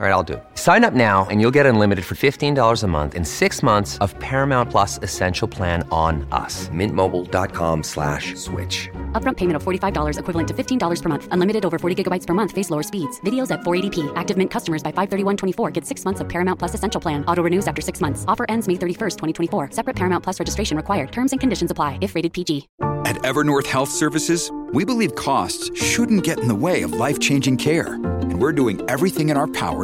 All right, I'll do it. Sign up now and you'll get unlimited for $15 a month in six months of Paramount Plus Essential Plan on us. Mintmobile.com slash switch. Upfront payment of $45 equivalent to $15 per month. Unlimited over 40 gigabytes per month. Face lower speeds. Videos at 480p. Active Mint customers by 531.24 get six months of Paramount Plus Essential Plan. Auto renews after six months. Offer ends May 31st, 2024. Separate Paramount Plus registration required. Terms and conditions apply if rated PG. At Evernorth Health Services, we believe costs shouldn't get in the way of life-changing care. And we're doing everything in our power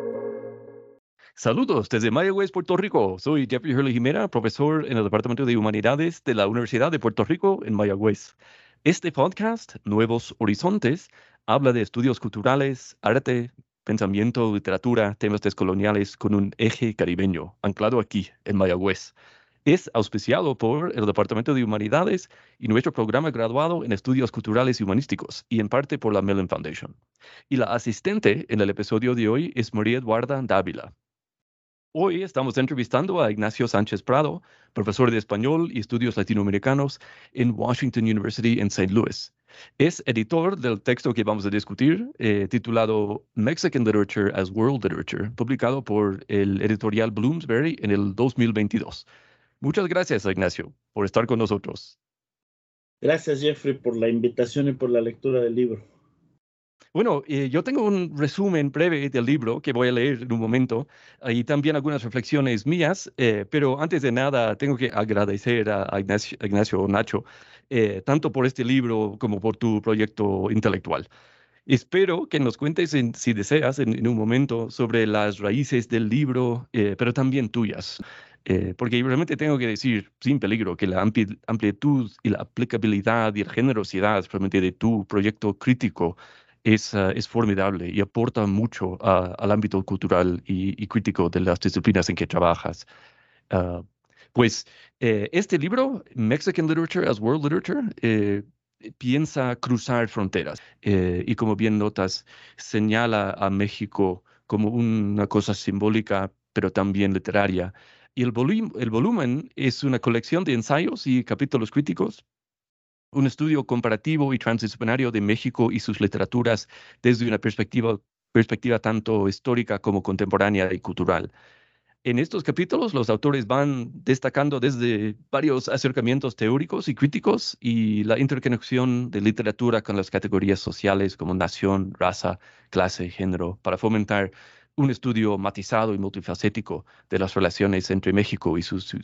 Saludos desde Mayagüez, Puerto Rico. Soy Jeffrey Hurley Jimena, profesor en el Departamento de Humanidades de la Universidad de Puerto Rico en Mayagüez. Este podcast, Nuevos Horizontes, habla de estudios culturales, arte, pensamiento, literatura, temas descoloniales con un eje caribeño, anclado aquí en Mayagüez. Es auspiciado por el Departamento de Humanidades y nuestro programa graduado en Estudios Culturales y Humanísticos, y en parte por la Mellon Foundation. Y la asistente en el episodio de hoy es María Eduarda Dávila. Hoy estamos entrevistando a Ignacio Sánchez Prado, profesor de español y estudios latinoamericanos en Washington University en St. Louis. Es editor del texto que vamos a discutir, eh, titulado Mexican Literature as World Literature, publicado por el editorial Bloomsbury en el 2022. Muchas gracias, Ignacio, por estar con nosotros. Gracias, Jeffrey, por la invitación y por la lectura del libro. Bueno, eh, yo tengo un resumen breve del libro que voy a leer en un momento y también algunas reflexiones mías, eh, pero antes de nada tengo que agradecer a, a Ignacio, Ignacio Nacho, eh, tanto por este libro como por tu proyecto intelectual. Espero que nos cuentes, en, si deseas, en, en, un momento sobre las raíces del libro, pero también tuyas. Eh, porque realmente tengo que decir, sin peligro, que la ampli amplitud y la aplicabilidad y la generosidad realmente de tu proyecto crítico es, uh, es formidable y aporta mucho al ámbito cultural y, crítico de las disciplinas en que trabajas. Uh, pues eh, este libro, Mexican Literature as World Literature, eh, piensa cruzar fronteras eh, y como bien notas, señala a México como una cosa simbólica, pero también literaria. Y el, el volumen es una colección de ensayos y capítulos críticos un estudio comparativo y transdisciplinario de México y sus literaturas desde una perspectiva, tanto histórica como contemporánea y cultural. En estos capítulos, los autores van destacando desde varios acercamientos teóricos y críticos y la interconexión de literatura con las categorías sociales como nación, raza, clase, género, para fomentar un estudio matizado y multifacético de las relaciones entre México y su, su,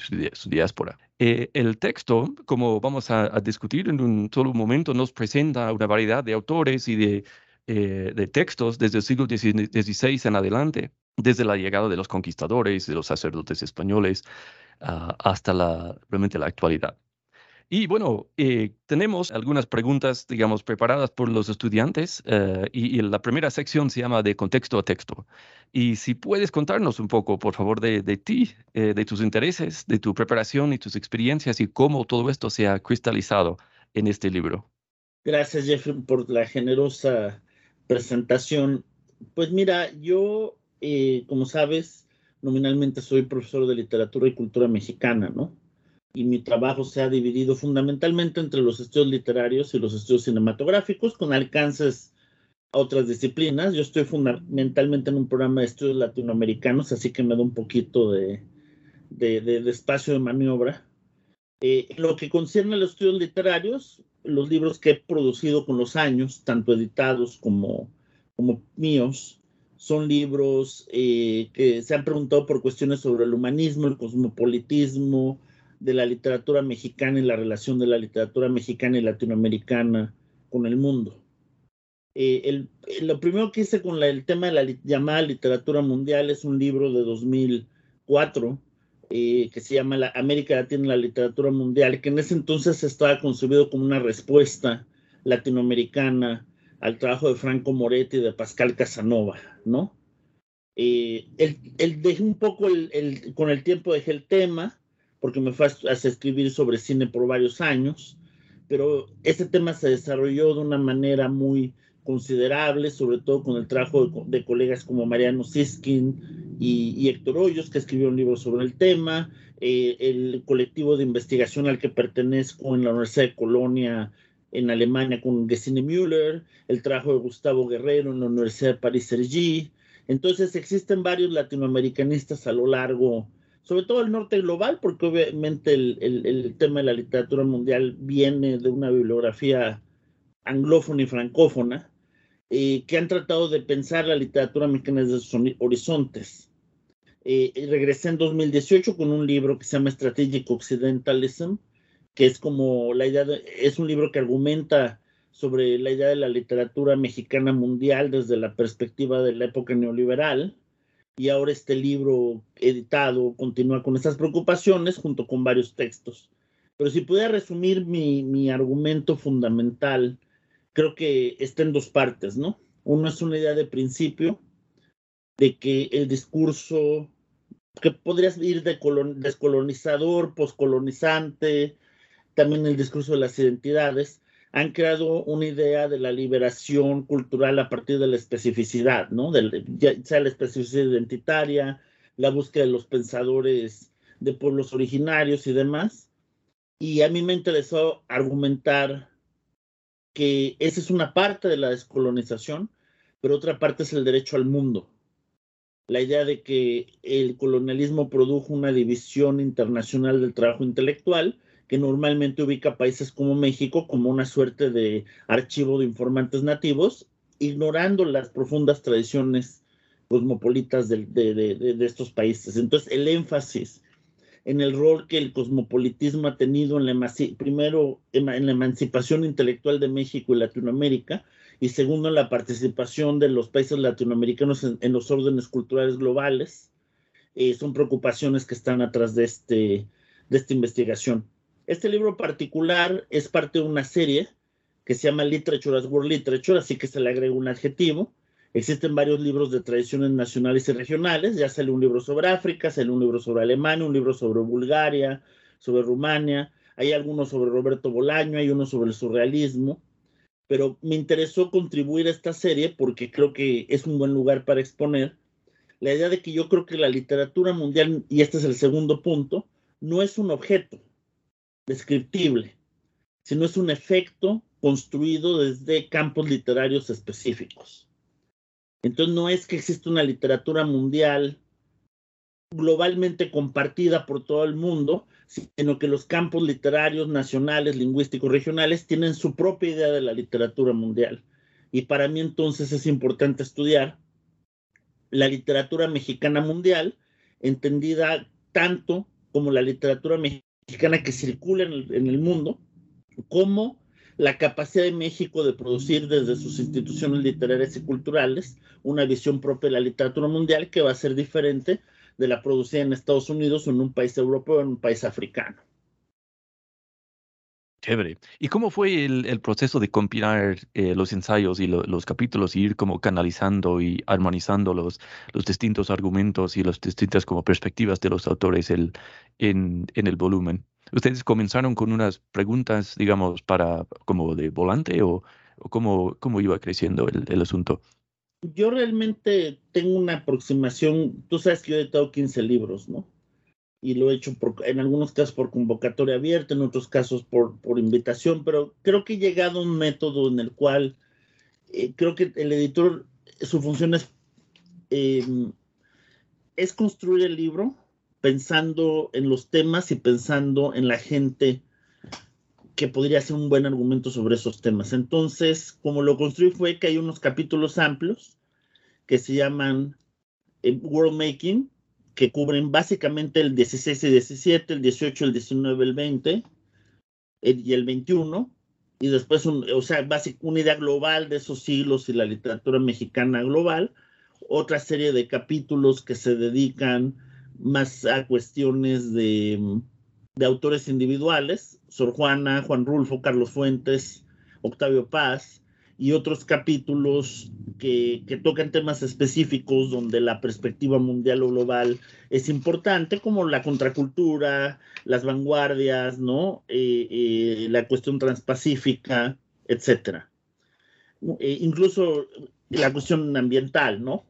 diáspora. Eh, el texto, como vamos a, discutir en un solo momento, nos presenta una variedad de autores y de, eh, de textos desde el siglo XVI en adelante, desde la llegada de los conquistadores, de los sacerdotes españoles, uh, hasta la, realmente la actualidad. Y bueno, eh, tenemos algunas preguntas, digamos, preparadas por los estudiantes eh, y, y, la primera sección se llama de contexto a texto. Y si puedes contarnos un poco, por favor, de, de ti, eh, de tus intereses, de tu preparación y tus experiencias y cómo todo esto se ha cristalizado en este libro. Gracias, Jeffrey, por la generosa presentación. Pues mira, yo, eh, como sabes, nominalmente soy profesor de literatura y cultura mexicana, ¿no? Y mi trabajo se ha dividido fundamentalmente entre los estudios literarios y los estudios cinematográficos, con alcances a otras disciplinas. Yo estoy fundamentalmente en un programa de estudios latinoamericanos, así que me da un poquito de, de, de, de espacio de maniobra. Eh, en lo que concierne a los estudios literarios, los libros que he producido con los años, tanto editados como, como míos, son libros eh, que se han preguntado por cuestiones sobre el humanismo, el cosmopolitismo, de la literatura mexicana y la relación de la literatura mexicana y latinoamericana con el mundo. Eh, lo primero que hice con el tema de la llamada literatura mundial es un libro de 2004 eh, que se llama la América Latina y la literatura mundial, que en ese entonces estaba concebido como una respuesta latinoamericana al trabajo de Franco Moretti y de Pascal Casanova, ¿no? Eh, él, dejé un poco, el, con el tiempo dejé el tema, porque me fue a, escribir sobre cine por varios años, pero ese tema se desarrolló de una manera muy considerable, sobre todo con el trabajo de, colegas como Mariano Siskin y, Héctor Hoyos, que escribió un libro sobre el tema, eh, el colectivo de investigación al que pertenezco en la Universidad de Colonia en Alemania con Gesine Müller, el trabajo de Gustavo Guerrero en la Universidad de París-Cergy. Entonces existen varios latinoamericanistas a lo largo, sobre todo el norte global, porque obviamente el, tema de la literatura mundial viene de una bibliografía anglófona y francófona, eh, que han tratado de pensar la literatura mexicana desde sus horizontes. Eh, regresé en 2018 con un libro que se llama Strategic Occidentalism, que es como la idea, de, es un libro que argumenta sobre la idea de la literatura mexicana mundial desde la perspectiva de la época neoliberal. Y ahora este libro editado continúa con esas preocupaciones junto con varios textos. Pero si pudiera resumir mi, mi argumento fundamental, creo que está en dos partes, ¿no? Uno es una idea de principio de que el discurso que podría ir de descolonizador, poscolonizante, también el discurso de las identidades, han creado una idea de la liberación cultural a partir de la especificidad, ¿no? De, ya sea la especificidad identitaria, la búsqueda de los pensadores de pueblos originarios y demás. Y a mí me interesó argumentar que esa es una parte de la descolonización, pero otra parte es el derecho al mundo. La idea de que el colonialismo produjo una división internacional del trabajo intelectual que normalmente ubica países como México como una suerte de archivo de informantes nativos, ignorando las profundas tradiciones cosmopolitas de, estos países. Entonces, el énfasis en el rol que el cosmopolitismo ha tenido en la, primero en la emancipación intelectual de México y Latinoamérica, y segundo en la participación de los países latinoamericanos en, los órdenes culturales globales, eh, son preocupaciones que están atrás de, este, de esta investigación. Este libro particular es parte de una serie que se llama Literature as World Literature, así que se le agrega un adjetivo. Existen varios libros de tradiciones nacionales y regionales. Ya sale un libro sobre África, sale un libro sobre Alemania, un libro sobre Bulgaria, sobre Rumania. Hay algunos sobre Roberto Bolaño, hay uno sobre el surrealismo. Pero me interesó contribuir a esta serie porque creo que es un buen lugar para exponer la idea de que yo creo que la literatura mundial, y este es el segundo punto, no es un objeto, descriptible, sino es un efecto construido desde campos literarios específicos. Entonces no es que exista una literatura mundial globalmente compartida por todo el mundo, sino que los campos literarios nacionales, lingüísticos, regionales tienen su propia idea de la literatura mundial. Y para mí entonces es importante estudiar la literatura mexicana mundial, entendida tanto como la literatura mexicana mexicana que circula en el, mundo, como la capacidad de México de producir desde sus instituciones literarias y culturales una visión propia de la literatura mundial que va a ser diferente de la producida en Estados Unidos o en un país europeo o en un país africano. Chévere. ¿Y cómo fue el, proceso de compilar eh, los ensayos y los capítulos y ir como canalizando y armonizando los, distintos argumentos y las distintas perspectivas de los autores en, el volumen? ¿Ustedes comenzaron con unas preguntas, digamos, para como de volante o, cómo iba creciendo el, el asunto? Yo realmente tengo una aproximación, tú sabes que yo he editado 15 libros, ¿no? Y lo he hecho en algunos casos por convocatoria abierta, en otros casos por, por invitación, pero creo que he llegado a un método en el cual eh, creo que el editor, su función es, em, es construir el libro pensando en los temas y pensando en la gente que podría ser un buen argumento sobre esos temas. Entonces, como lo construí fue que hay unos capítulos amplios que se llaman eh, World Making, que cubren básicamente el 16 y 17, el 18, el 19, el 20 y el 21, y después, o sea, una idea global de esos siglos y la literatura mexicana global, otra serie de capítulos que se dedican más a cuestiones de, de autores individuales, Sor Juana, Juan Rulfo, Carlos Fuentes, Octavio Paz, y otros capítulos que, tocan temas específicos donde la perspectiva mundial o global es importante, como la contracultura, las vanguardias, ¿no? Eh, eh, la cuestión transpacífica, etcétera. Eh, incluso la cuestión ambiental, ¿no?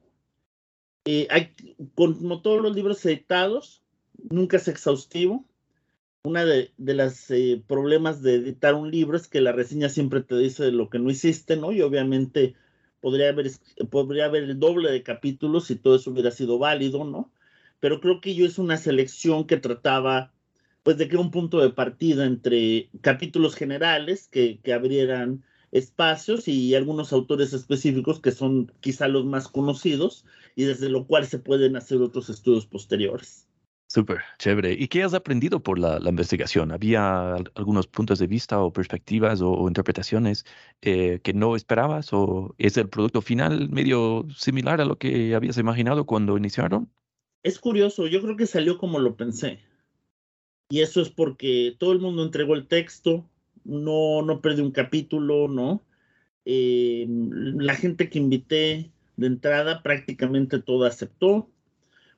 hay, como todos los libros editados, nunca es exhaustivo, una de, los eh, problemas de editar un libro es que la reseña siempre te dice lo que no hiciste, ¿no? Y obviamente podría haber, podría haber el doble de capítulos si todo eso hubiera sido válido, ¿no? Pero creo que yo es una selección que trataba, pues, de crear un punto de partida entre capítulos generales que, que abrieran espacios y algunos autores específicos que son quizá los más conocidos y desde lo cual se pueden hacer otros estudios posteriores. Súper, chévere. ¿Y qué has aprendido por la, investigación? ¿Había algunos puntos de vista o perspectivas o, interpretaciones eh, que no esperabas? ¿O es el producto final medio similar a lo que habías imaginado cuando iniciaron? Es curioso, yo creo que salió como lo pensé. Y eso es porque todo el mundo entregó el texto, no, no perdí un capítulo, ¿no? Eh, la gente que invité de entrada prácticamente toda aceptó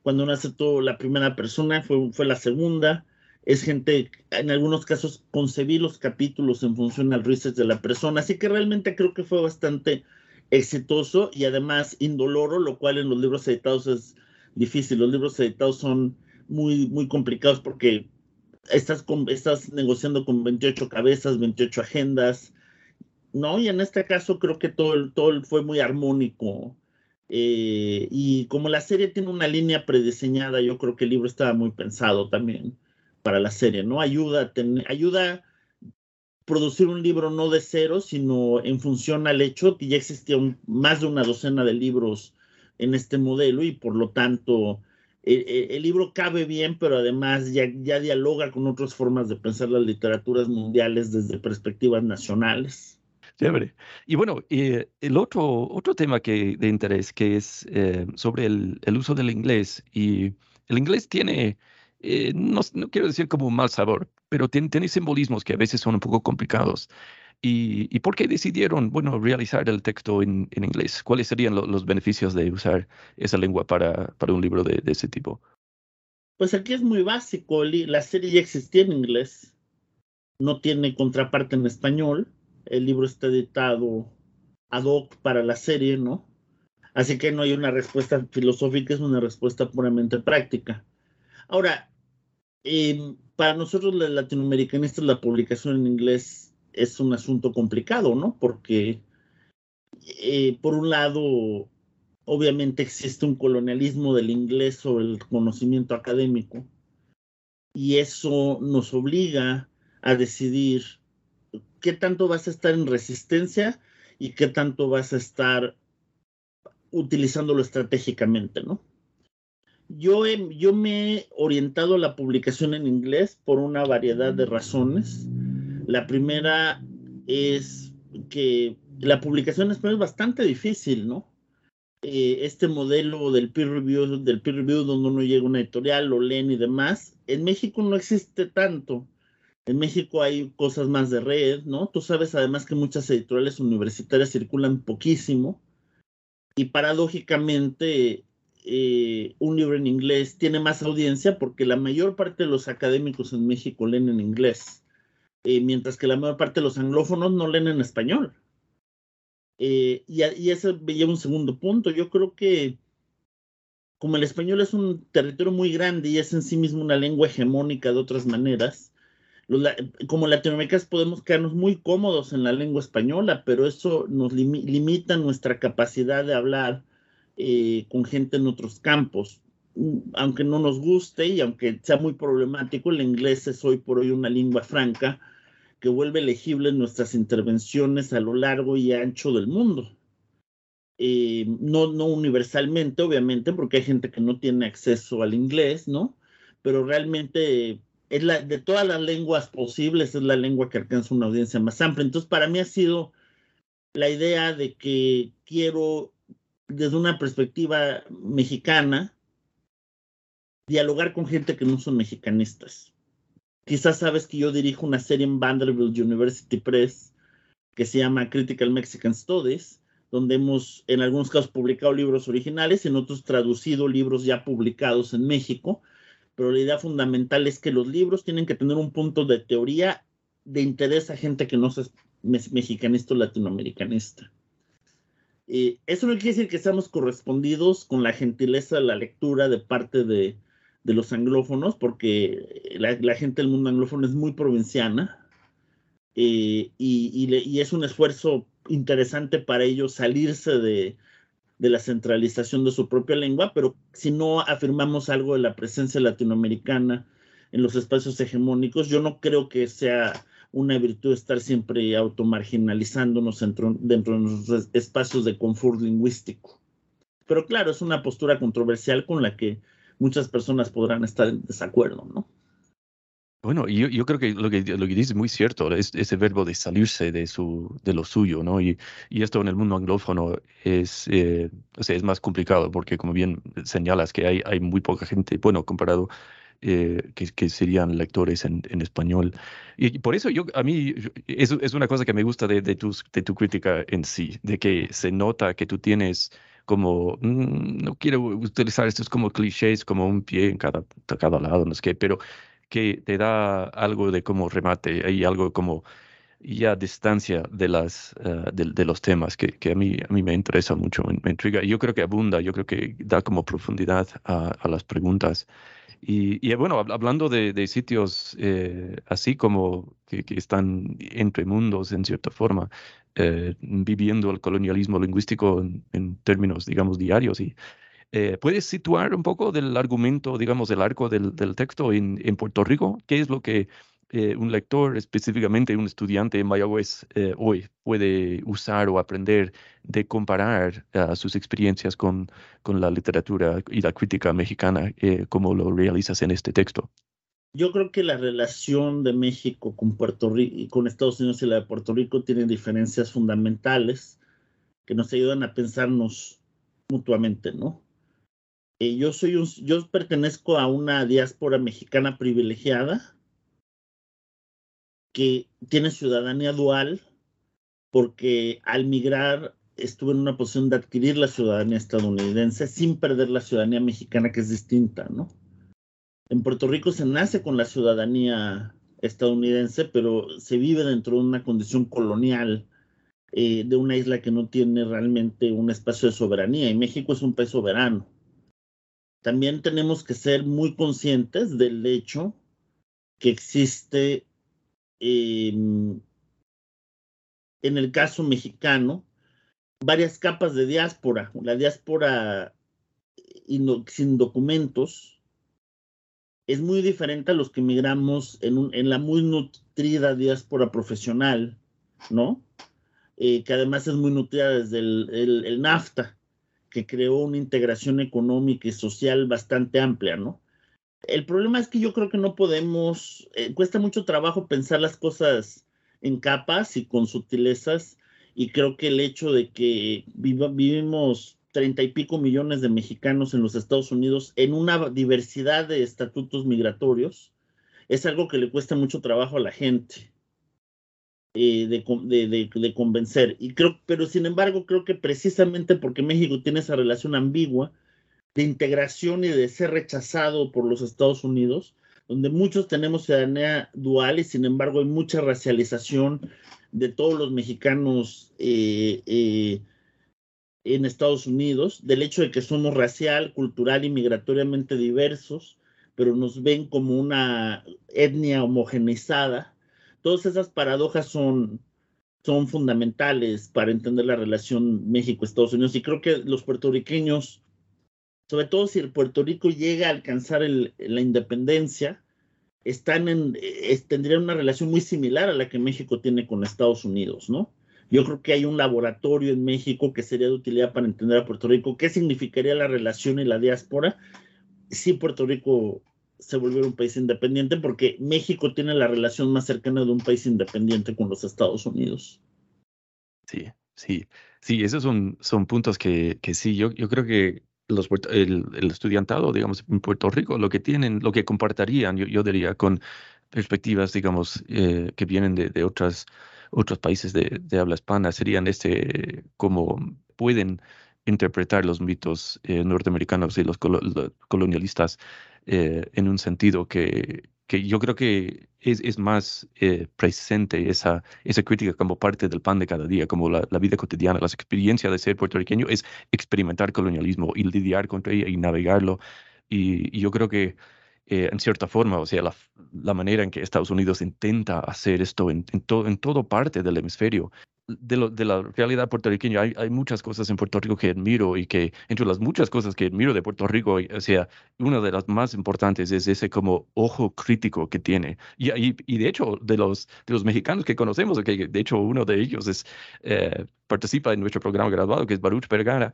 cuando no aceptó la primera persona, fue, fue la segunda. Es gente, en algunos casos concebí los capítulos en función al research de la persona, así que realmente creo que fue bastante exitoso y además indoloro, lo cual en los libros editados es difícil. Los libros editados son muy, muy complicados porque estás, con, estás negociando con 28 cabezas, 28 agendas, ¿no? Y en este caso creo que todo, todo fue muy armónico eh, y como la serie tiene una línea prediseñada, yo creo que el libro estaba muy pensado también para la serie, ¿no? Ayuda a, producir un libro no de cero, sino en función al hecho que ya existía más de una docena de libros en este modelo y por lo tanto eh, eh, el libro cabe bien, pero además ya, ya dialoga con otras formas de pensar las literaturas mundiales desde perspectivas nacionales. Chévere. Y bueno, eh, el otro, otro tema que, de interés que es eh, sobre el, el, uso del inglés. Y el inglés tiene, eh, no, no, quiero decir como un mal sabor, pero tiene, tiene, simbolismos que a veces son un poco complicados. ¿Y, y por qué decidieron, bueno, realizar el texto en, en inglés? ¿Cuáles serían los beneficios de usar esa lengua para, para un libro de, de, ese tipo? Pues aquí es muy básico. La serie ya existía en inglés. No tiene contraparte en español el libro está editado ad hoc para la serie, ¿no? Así que no hay una respuesta filosófica, es una respuesta puramente práctica. Ahora, em, para nosotros los latinoamericanistas la publicación en inglés es un asunto complicado, ¿no? Porque, eh, por un lado, obviamente existe un colonialismo del inglés sobre el conocimiento académico y eso nos obliga a decidir qué tanto vas a estar en resistencia y qué tanto vas a estar utilizándolo estratégicamente, ¿no? Yo, yo me he orientado a la publicación en inglés por una variedad de razones. La primera es que la publicación en español es bastante difícil, ¿no? Eh, este modelo del peer review, del peer review donde uno llega a una editorial, lo leen y demás, en México no existe tanto. En México hay cosas más de red, ¿no? Tú sabes además que muchas editoriales universitarias circulan poquísimo y paradójicamente eh, un libro en inglés tiene más audiencia porque la mayor parte de los académicos en México leen en inglés, eh, mientras que la mayor parte de los anglófonos no leen en español. Eh, y, y eso lleva un segundo punto. Yo creo que como el español es un territorio muy grande y es en sí mismo una lengua hegemónica de otras maneras, como latinoamericanos podemos quedarnos muy cómodos en la lengua española, pero eso nos limita nuestra capacidad de hablar eh, con gente en otros campos. Aunque no nos guste y aunque sea muy problemático, el inglés es hoy por hoy una lengua franca que vuelve elegibles nuestras intervenciones a lo largo y ancho del mundo. Eh, no, no universalmente, obviamente, porque hay gente que no tiene acceso al inglés, ¿no? Pero realmente de todas las lenguas posibles, es la lengua que alcanza una audiencia más amplia. Entonces, para mí ha sido la idea de que quiero, desde una perspectiva mexicana, dialogar con gente que no son mexicanistas. Quizás sabes que yo dirijo una serie en Vanderbilt University Press que se llama Critical Mexican Studies, donde hemos en algunos casos publicado libros originales, en otros traducido libros ya publicados en México, pero la idea fundamental es que los libros tienen que tener un punto de teoría de interés a gente que no es mexicanista o latinoamericanista. Eh, eso no quiere decir que seamos correspondidos con la gentileza de la lectura de parte de, los anglófonos, porque la, gente del mundo anglófono es muy provinciana eh, y, es un esfuerzo interesante para ellos salirse de, de, la centralización de su propia lengua, pero si no afirmamos algo de la presencia latinoamericana en los espacios hegemónicos, yo no creo que sea una virtud estar siempre automarginalizándonos dentro, dentro de nuestros espacios de confort lingüístico. Pero claro, es una postura controversial con la que muchas personas podrán estar en desacuerdo, ¿no? Bueno, yo, yo creo que lo que lo que dice es muy cierto, es ese verbo de salirse de su de lo suyo, ¿no? Y, y esto en el mundo anglófono es, eh, o sea, es más complicado porque, como bien señalas, que hay, hay muy poca gente, bueno, comparado eh, que, que, serían lectores en, en, español. Y por eso yo, a mí, es, es una cosa que me gusta de, de, tus, de tu crítica en sí, de que se nota que tú tienes como, mm, no quiero utilizar estos como clichés, como un pie en cada, cada lado, no sé qué, pero que te da algo de como remate, hay algo como ya distancia de, las, uh, de, los temas que, que, a, mí, a mí me interesa mucho, me, me, intriga. Yo creo que abunda, yo creo que da como profundidad a, a las preguntas. Y, y, bueno, hablando de, de sitios eh, así como que, que, están entre mundos en cierta forma, eh, viviendo el colonialismo lingüístico en, en, términos, digamos, diarios. Y, eh, ¿Puedes situar un poco del argumento, digamos, del arco del, del texto en, en, Puerto Rico? ¿Qué es lo que eh, un lector, específicamente un estudiante en Mayagüez eh, hoy, puede usar o aprender de comparar uh, sus experiencias con, con, la literatura y la crítica mexicana, como lo realizas en este texto? Yo creo que la relación de México con Puerto Rico y con Estados Unidos y la de Puerto Rico tiene diferencias fundamentales que nos ayudan a pensarnos mutuamente, ¿no? Eh, yo soy yo pertenezco a una diáspora mexicana privilegiada que tiene ciudadanía dual porque al migrar estuve en una posición de adquirir la ciudadanía estadounidense sin perder la ciudadanía mexicana que es distinta, ¿no? En Puerto Rico se nace con la ciudadanía estadounidense, pero se vive dentro de una condición colonial eh, de una isla que no tiene realmente un espacio de soberanía y México es un país soberano. También tenemos que ser muy conscientes del hecho que existe eh, en el caso mexicano varias capas de diáspora, la diáspora sin documentos, es muy diferente a los que migramos en, la muy nutrida diáspora profesional, ¿no? Eh, que además es muy nutrida desde el, NAFTA, que creó una integración económica y social bastante amplia, ¿no? El problema es que yo creo que no podemos, eh, cuesta mucho trabajo pensar las cosas en capas y con sutilezas, y creo que el hecho de que viva, vivimos treinta y pico millones de mexicanos en los Estados Unidos en una diversidad de estatutos migratorios, es algo que le cuesta mucho trabajo a la gente eh, de, convencer. Y creo, pero sin embargo, creo que precisamente porque México tiene esa relación ambigua de integración y de ser rechazado por los Estados Unidos, donde muchos tenemos ciudadanía dual y sin embargo hay mucha racialización de todos los mexicanos eh, eh, en Estados Unidos, del hecho de que somos racial, cultural y migratoriamente diversos, pero nos ven como una etnia homogeneizada. Todas esas paradojas son, son fundamentales para entender la relación México-Estados Unidos y creo que los puertorriqueños, sobre todo si el Puerto Rico llega a alcanzar la independencia, están en, tendrían una relación muy similar a la que México tiene con Estados Unidos, ¿no? Yo creo que hay un laboratorio en México que sería de utilidad para entender a Puerto Rico. ¿Qué significaría la relación y la diáspora si Puerto Rico se volviera un país independiente? Porque México tiene la relación más cercana de un país independiente con los Estados Unidos. Sí, sí, sí, esos son, son puntos que, que sí, yo, yo creo que los, el, el, estudiantado, digamos, en Puerto Rico, lo que tienen, lo que compartirían, yo, yo diría, con perspectivas, digamos, eh, que vienen de, de, otras, otros países de, de, habla hispana, serían este, como pueden interpretar los mitos eh, norteamericanos y los, colonialistas eh, en un sentido que, yo creo que es, más eh, presente esa, esa crítica como parte del pan de cada día, como la, la, vida cotidiana, las experiencias de ser puertorriqueño es experimentar colonialismo y lidiar contra ella y navegarlo. Y, yo creo que eh, en cierta forma, o sea, la, la, manera en que Estados Unidos intenta hacer esto en, en, en todo parte del hemisferio de, la realidad puertorriqueña, hay, hay, muchas cosas en Puerto Rico que admiro y que entre las muchas cosas que admiro de Puerto Rico, o sea, una de las más importantes es ese como ojo crítico que tiene. Y, y, y de hecho, de los, de los mexicanos que conocemos, que de hecho uno de ellos es, eh, participa en nuestro programa graduado, que es Baruch Vergara,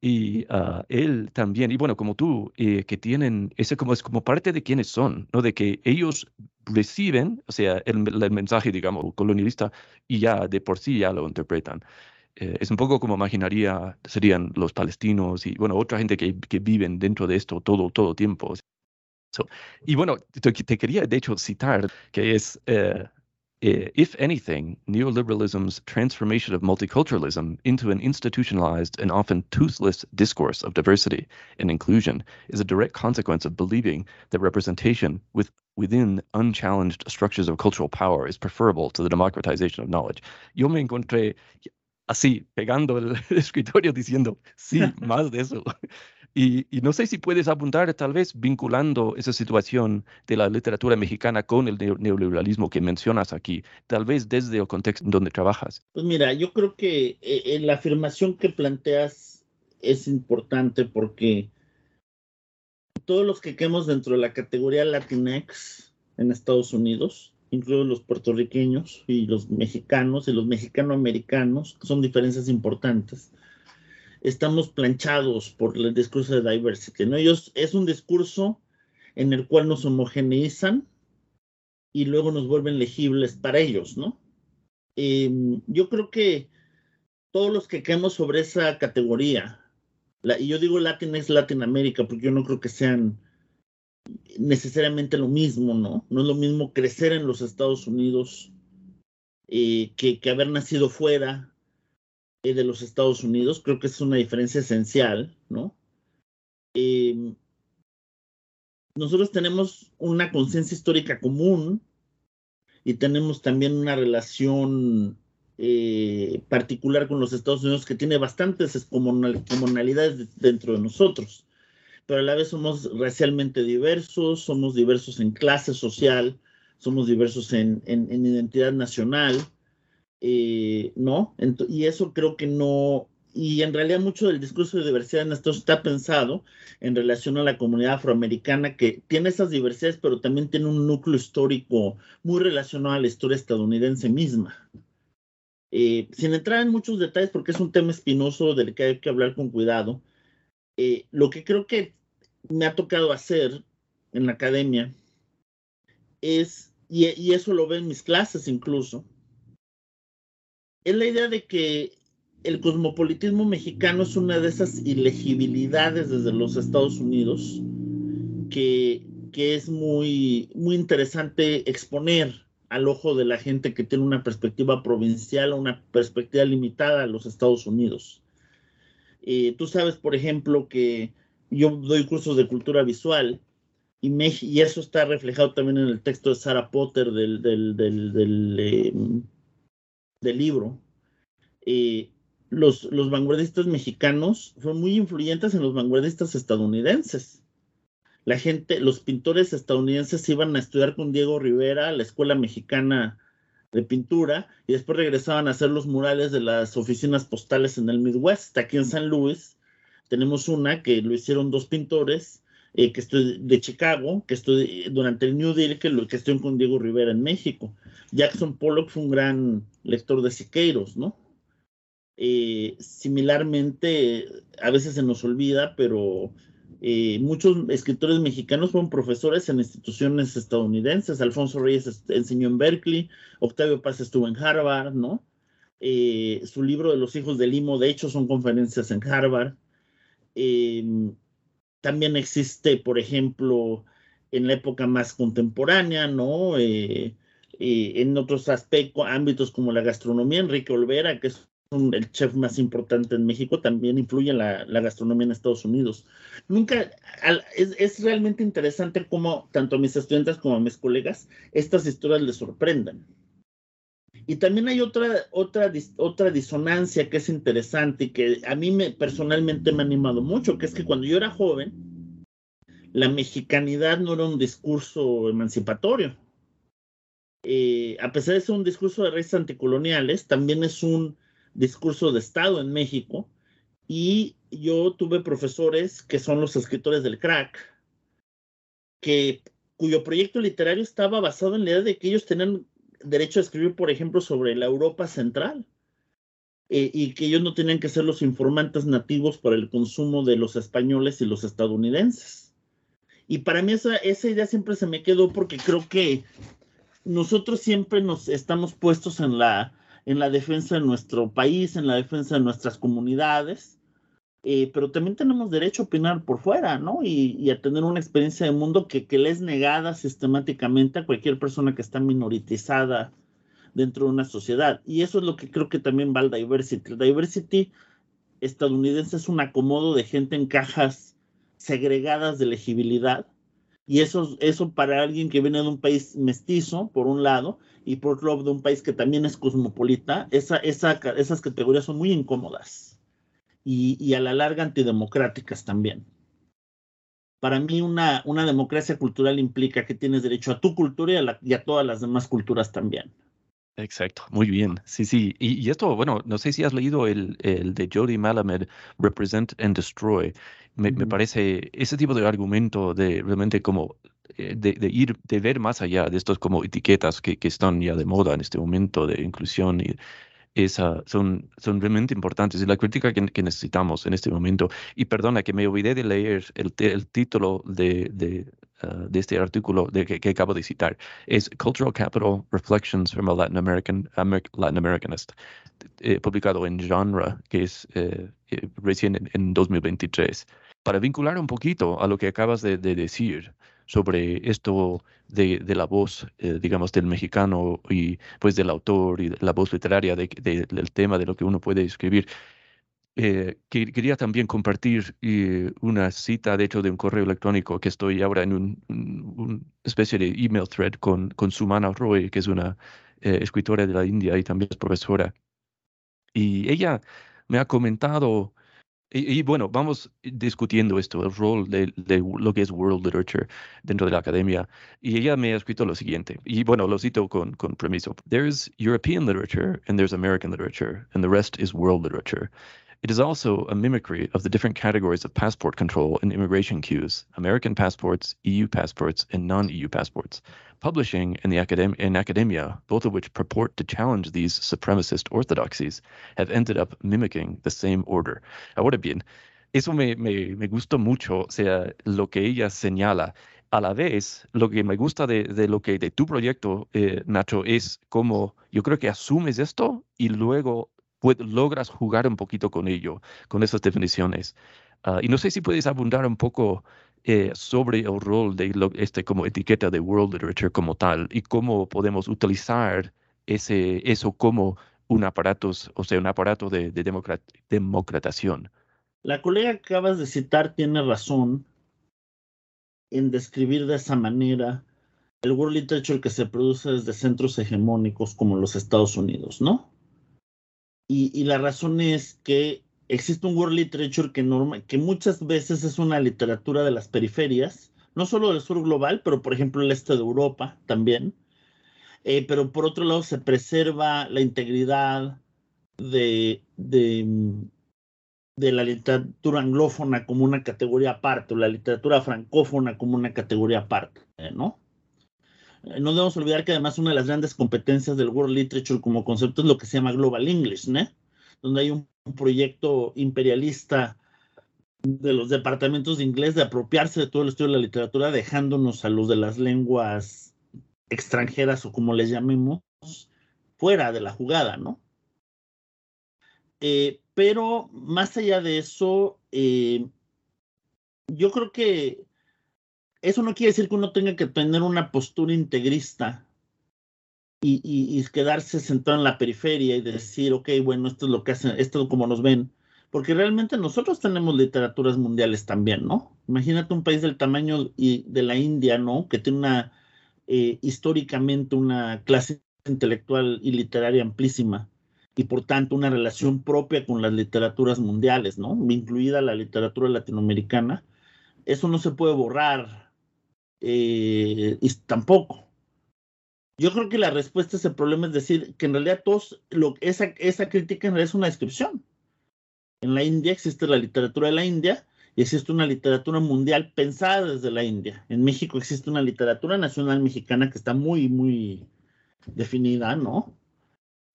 y uh, él también, y bueno, como tú, eh, que tienen, ese como es como parte de quienes son, ¿no? De que ellos reciben, o sea, el, el mensaje, digamos, colonialista y ya de por sí ya lo interpretan. Eh, es un poco como imaginaría serían los palestinos y, bueno, otra gente que, que viven dentro de esto todo, todo tiempo. So, y bueno, te, te, quería de hecho citar que es eh, if anything, neoliberalism's transformation of multiculturalism into an institutionalized and often toothless discourse of diversity and inclusion is a direct consequence of believing that representation with, within unchallenged structures of cultural power is preferable to the democratization of knowledge. Yo me encontré así, pegando el escritorio diciendo, sí, más de eso. Y, y, no sé si puedes apuntar, tal vez vinculando esa situación de la literatura mexicana con el neoliberalismo que mencionas aquí, tal vez desde el contexto donde trabajas. Pues mira, yo creo que eh, la afirmación que planteas es importante porque todos los que quedamos dentro de la categoría Latinx en Estados Unidos, incluidos los puertorriqueños y los mexicanos y los mexicanoamericanos, son diferencias importantes, estamos planchados por el discurso de diversity, ¿no? Ellos es un discurso en el cual nos homogeneizan y luego nos vuelven legibles para ellos, ¿no? Eh, yo creo que todos los que caemos sobre esa categoría, y yo digo Latinx Latinoamérica porque yo no creo que sean necesariamente lo mismo, ¿no? No es lo mismo crecer en los Estados Unidos eh, que haber nacido fuera, eh, de los Estados Unidos. Creo que es una diferencia esencial, ¿no? Eh, nosotros tenemos una conciencia histórica común y tenemos también una relación eh, particular con los Estados Unidos que tiene bastantes comunalidades dentro de nosotros, pero a la vez somos racialmente diversos, somos diversos en clase social, somos diversos en, en, en identidad nacional, eh, ¿no? y eso creo que no, y en realidad mucho del discurso de diversidad en esto está pensado en relación a la comunidad afroamericana que tiene esas diversidades, pero también tiene un núcleo histórico muy relacionado a la historia estadounidense misma. Eh, sin entrar en muchos detalles, porque es un tema espinoso del que hay que hablar con cuidado, eh, lo que creo que me ha tocado hacer en la academia es, y, y eso lo veo en mis clases incluso, es la idea de que el cosmopolitismo mexicano es una de esas ilegibilidades desde los Estados Unidos que, que es muy, muy interesante exponer al ojo de la gente que tiene una perspectiva provincial o una perspectiva limitada a los Estados Unidos. Eh, tú sabes, por ejemplo, que yo doy cursos de cultura visual y, eso está reflejado también en el texto de Sarah Potter del, del, del, del eh, del libro, eh, los, los vanguardistas mexicanos fueron muy influyentes en los vanguardistas estadounidenses. La gente, los pintores estadounidenses iban a estudiar con Diego Rivera a la Escuela Mexicana de Pintura y después regresaban a hacer los murales de las oficinas postales en el Midwest. Aquí en San Luis tenemos una que lo hicieron dos pintores eh, que estoy de Chicago, que estoy durante el New Deal, que, lo, estoy con Diego Rivera en México. Jackson Pollock fue un gran lector de Siqueiros, ¿no? Eh, similarmente, a veces se nos olvida, pero eh, muchos escritores mexicanos fueron profesores en instituciones estadounidenses. Alfonso Reyes enseñó en Berkeley, Octavio Paz estuvo en Harvard, ¿no? Eh, su libro de los hijos del limo, de hecho, son conferencias en Harvard. También existe, por ejemplo, en la época más contemporánea, ¿no? Eh, en otros aspectos, ámbitos como la gastronomía, Enrique Olvera, que es el chef más importante en México, también influye en la, gastronomía en Estados Unidos. Nunca, es, es, realmente interesante cómo tanto a mis estudiantes como a mis colegas estas historias les sorprendan. Y también hay otra, otra, otra disonancia que es interesante y que a mí me, personalmente me ha animado mucho, que es que cuando yo era joven, la mexicanidad no era un discurso emancipatorio. Eh, a pesar de ser un discurso de raíces anticoloniales, también es un discurso de Estado en México. Y yo tuve profesores que son los escritores del crack, que, cuyo proyecto literario estaba basado en la idea de que ellos tenían derecho a escribir, por ejemplo, sobre la Europa central. Eh, y que ellos no tenían que ser los informantes nativos para el consumo de los españoles y los estadounidenses. Y para mí esa, esa idea siempre se me quedó porque creo que nosotros siempre nos estamos puestos en la, en la defensa de nuestro país, en la defensa de nuestras comunidades, eh, pero también tenemos derecho a opinar por fuera, ¿no? Y, a tener una experiencia de mundo que, que le es negada sistemáticamente a cualquier persona que está minoritizada dentro de una sociedad. Y eso es lo que creo que también va al diversity. El diversity estadounidense es un acomodo de gente en cajas segregadas de legibilidad. Y eso, eso para alguien que viene de un país mestizo, por un lado, y por otro lado de un país que también es cosmopolita, esa, esa, esas categorías son muy incómodas y, a la larga antidemocráticas también. Para mí una, una democracia cultural implica que tienes derecho a tu cultura y a, y a todas las demás culturas también. Exacto, muy bien. Sí, sí. Y, esto, bueno, no sé si has leído el, el de Jody Malamed, Represent and Destroy. Me, me, parece ese tipo de argumento de realmente como eh, de, de, ir, de ver más allá de estos como etiquetas que, que están ya de moda en este momento de inclusión y esa, son, son realmente importantes y la crítica que, necesitamos en este momento. Y perdona que me olvidé de leer el, el título de, de, ah, de, este artículo de que, acabo de citar. Es Cultural Capital Reflections from a Latin, American, Latin Americanist, eh, publicado en Genre, que es eh, eh, recién en, en, 2023. Para vincular un poquito a lo que acabas de, de decir, sobre esto de, de la voz, eh, digamos, del mexicano y pues del autor y la voz literaria de, del tema de lo que uno puede escribir. Eh, que, quería también compartir eh, una cita, de hecho, de un correo electrónico que estoy ahora en una un especie de email thread con, con Sumana Roy, que es una escritora de la India y también es profesora. Y ella me ha comentado y, bueno, vamos discutiendo esto, el rol de, lo que es world literature dentro de la academia. Y ella me ha escrito lo siguiente, y bueno, lo cito con, con permiso. There's European literature and there's American literature, and the rest is world literature. It is also a mimicry of the different categories of passport control and immigration queues American passports, EU passports, and non EU passports. Publishing and, the academ- and academia, both of which purport to challenge these supremacist orthodoxies, have ended up mimicking the same order. Ahora bien, eso me, me, me gusta mucho, sea, lo que ella señala. A la vez, lo que me gusta de, de lo que de tu proyecto, eh, Nacho, es cómo yo creo que asumes esto y luego logras jugar un poquito con ello, con esas definiciones. Uh, y no sé si puedes abundar un poco eh, sobre el rol de este como etiqueta de world literature como tal y cómo podemos utilizar ese, eso como un aparato, o sea, un aparato de, de. La colega que acabas de citar tiene razón en describir de esa manera el world literature que se produce desde centros hegemónicos como los Estados Unidos, ¿no? Y, la razón es que existe un world literature que, norma, que muchas veces es una literatura de las periferias, no solo del sur global, pero por ejemplo el este de Europa también. Eh, pero por otro lado se preserva la integridad de, de, de la literatura anglófona como una categoría aparte o la literatura francófona como una categoría aparte, ¿no? No debemos olvidar que además una de las grandes competencias del World Literature como concepto es lo que se llama Global English, ¿no? Donde hay un, proyecto imperialista de los departamentos de inglés de apropiarse de todo el estudio de la literatura, dejándonos a los de las lenguas extranjeras o como les llamemos, fuera de la jugada, ¿no? Eh, pero más allá de eso, eh, yo creo que eso no quiere decir que uno tenga que tener una postura integrista y, quedarse sentado en la periferia y decir, ok, bueno, esto es lo que hacen, esto es como nos ven, porque realmente nosotros tenemos literaturas mundiales también, ¿no? Imagínate un país del tamaño de la India, ¿no? Que tiene una, eh, históricamente una clase intelectual y literaria amplísima y por tanto una relación propia con las literaturas mundiales, ¿no? Incluida la literatura latinoamericana. Eso no se puede borrar eh, y tampoco. Yo creo que la respuesta a ese problema es decir que en realidad todos, lo, esa, esa crítica en realidad es una descripción. En la India existe la literatura de la India y existe una literatura mundial pensada desde la India. En México existe una literatura nacional mexicana que está muy, muy definida, ¿no?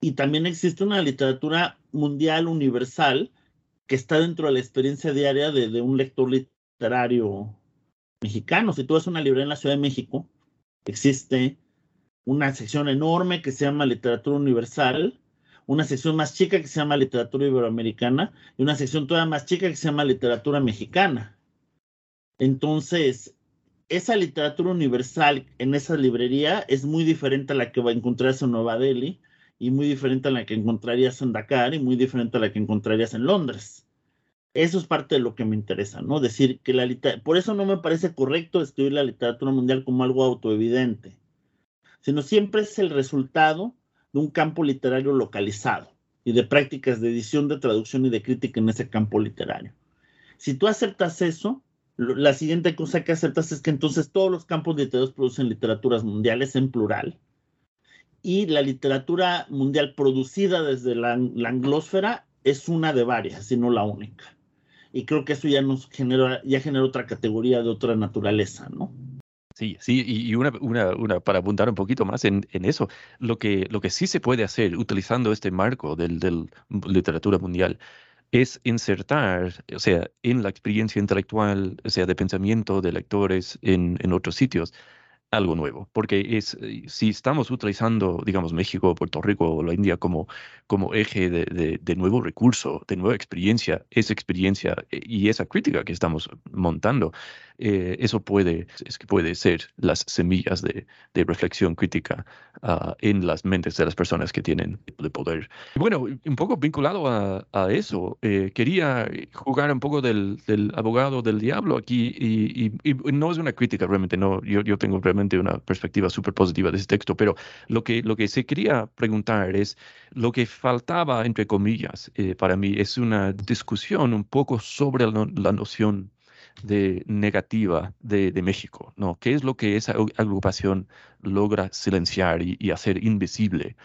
Y también existe una literatura mundial universal que está dentro de la experiencia diaria de, un lector literario mexicano. Si tú vas a una librería en la Ciudad de México, existe una sección enorme que se llama literatura universal, una sección más chica que se llama literatura iberoamericana y una sección todavía más chica que se llama literatura mexicana. Entonces, esa literatura universal en esa librería es muy diferente a la que va a encontrarse en Nueva Delhi y muy diferente a la que encontrarías en Dakar y muy diferente a la que encontrarías en Londres. Eso es parte de lo que me interesa, ¿no? Decir que la por eso no me parece correcto escribir la literatura mundial como algo autoevidente, sino siempre es el resultado de un campo literario localizado y de prácticas de edición, de traducción y de crítica en ese campo literario. Si tú aceptas eso, la siguiente cosa que aceptas es que entonces todos los campos literarios producen literaturas mundiales en plural y la literatura mundial producida desde la, anglósfera es una de varias, sino la única. Y creo que eso ya nos genera, ya genera otra categoría de otra naturaleza, ¿no? Sí, sí, y una, una, una, para apuntar un poquito más en, en, eso, lo que, lo que sí se puede hacer utilizando este marco del, del literatura mundial es insertar, o sea, en la experiencia intelectual, o sea, de pensamiento de lectores en, en otros sitios, algo nuevo, porque es, eh, si estamos utilizando, digamos, México, Puerto Rico o la India como, como eje de, de, nuevo recurso, de nueva experiencia, esa experiencia eh, y esa crítica que estamos montando, eh, eso puede, es que puede ser las semillas de, reflexión crítica ah, en las mentes de las personas que tienen el poder. Bueno, un poco vinculado a, eso, quería jugar un poco del, abogado del diablo aquí y, no es una crítica realmente, no, yo, yo tengo realmente una perspectiva súper positiva de ese texto, pero lo que, lo que se quería preguntar es, lo que faltaba, entre comillas, eh, para mí, es una discusión un poco sobre la, noción de negativa de, de, México, ¿no? ¿Qué es lo que esa agrupación logra silenciar y hacer invisible?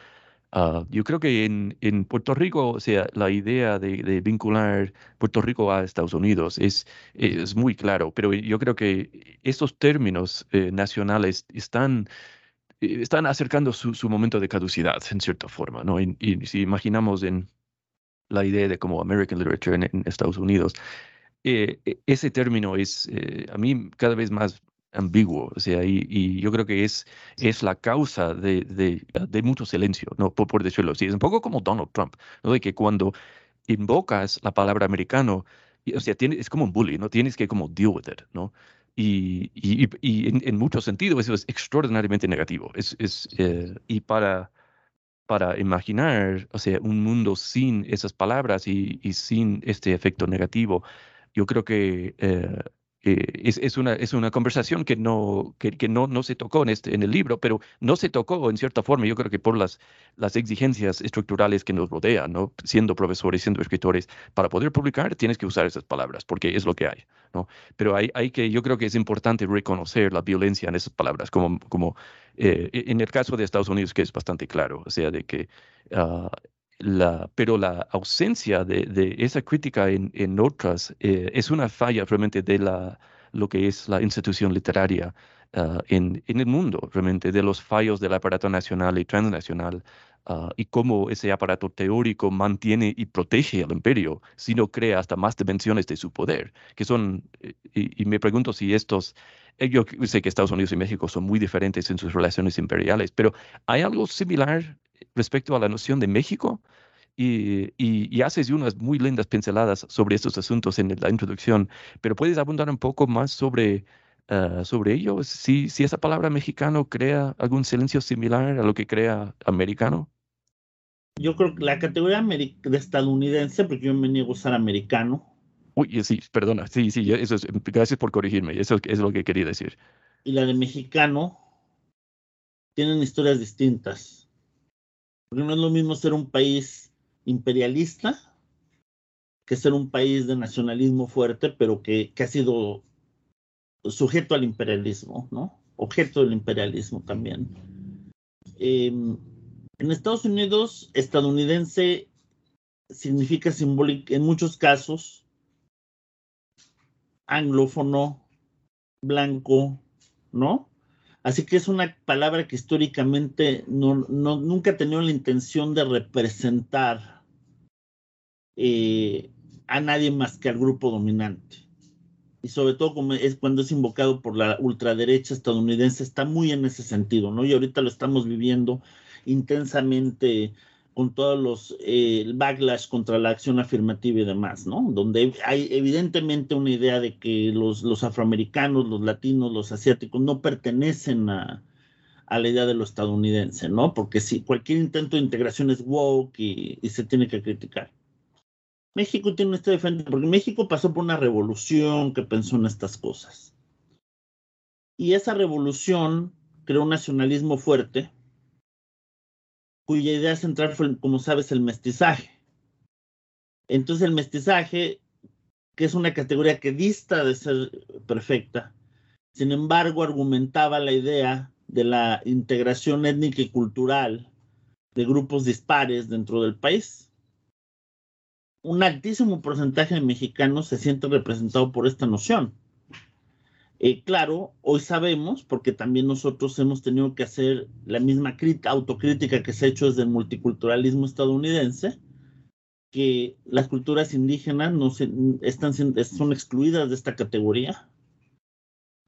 Ah, yo creo que en, en, Puerto Rico, o sea, la idea de, vincular Puerto Rico a Estados Unidos es, es muy claro, pero yo creo que esos términos eh, nacionales están, eh, están acercando su, su, momento de caducidad, en cierta forma, ¿no? Y, si imaginamos en la idea de como American Literature en, Estados Unidos, eh, e, ese término es a mí cada vez más ambiguo, o sea, y, yo creo que es, es la causa de, de, mucho silencio, ¿no? Por, por, decirlo así. Es un poco como Donald Trump, ¿no? De que cuando invocas la palabra americano, o sea, tiene, es como un bully, ¿no? Tienes que como deal with it, ¿no? Y, y, y en, en muchos sentidos eso es extraordinariamente negativo. Es, es, eh, y para, para imaginar, o sea, un mundo sin esas palabras y, y sin este efecto negativo, yo creo que eh, es, es, una, es una conversación que, no, que, que, no, no se tocó en, este, en el libro, pero no se tocó en cierta forma, yo creo que por las, las exigencias estructurales que nos rodean, ¿no? siendo profesores, siendo escritores, para poder publicar tienes que usar esas palabras, porque es lo que hay. ¿no? Pero hay, hay que, yo creo que es importante reconocer la violencia en esas palabras, como, como eh, en el caso de Estados Unidos, que es bastante claro, o sea, de que... Uh, la, pero la ausencia de, esa crítica en, en otras eh, es una falla realmente de la, lo que es la institución literaria ah, en, en, el mundo, realmente, de los fallos del aparato nacional y transnacional ah, y cómo ese aparato teórico mantiene y protege al imperio, si no crea hasta más dimensiones de su poder, que son, eh, y, me pregunto si estos, eh, yo sé que Estados Unidos y México son muy diferentes en sus relaciones imperiales, pero ¿hay algo similar respecto a la noción de México. Y, y, haces unas muy lindas pinceladas sobre estos asuntos en la introducción, pero puedes abundar un poco más sobre, uh, sobre ello, si, si esa palabra mexicano crea algún silencio similar a lo que crea americano. Yo creo que la categoría de estadounidense, porque yo me niego a usar americano. Uy, sí, perdona, sí, sí, eso es, gracias por corregirme, eso es lo que quería decir. Y la de mexicano tienen historias distintas porque no es lo mismo ser un país imperialista que ser un país de nacionalismo fuerte, pero que, ha sido sujeto al imperialismo, ¿no? Objeto del imperialismo también. Em, en Estados Unidos, estadounidense significa simbólico, en muchos casos, anglófono, blanco, ¿no? Así que es una palabra que históricamente no, nunca ha tenido la intención de representar eh, a nadie más que al grupo dominante. Y sobre todo es cuando es invocado por la ultraderecha estadounidense, está muy en ese sentido, ¿no? Y ahorita lo estamos viviendo intensamente con todos los eh, backlash contra la acción afirmativa y demás, ¿no? Donde hay evidentemente una idea de que los, los afroamericanos, los latinos, los asiáticos no pertenecen a, a, la idea de lo estadounidense, ¿no? Porque si cualquier intento de integración es woke y, y se tiene que criticar. México tiene este defensa, porque México pasó por una revolución que pensó en estas cosas. Y esa revolución creó un nacionalismo fuerte, cuya idea central fue, como sabes, el mestizaje. Entonces el mestizaje, que es una categoría que dista de ser perfecta, sin embargo argumentaba la idea de la integración étnica y cultural de grupos dispares dentro del país. Un altísimo porcentaje de mexicanos se siente representado por esta noción. Eh, claro, hoy sabemos, porque también nosotros hemos tenido que hacer la misma autocrítica que se ha hecho desde el multiculturalismo estadounidense, que las culturas indígenas no están, son excluidas de esta categoría,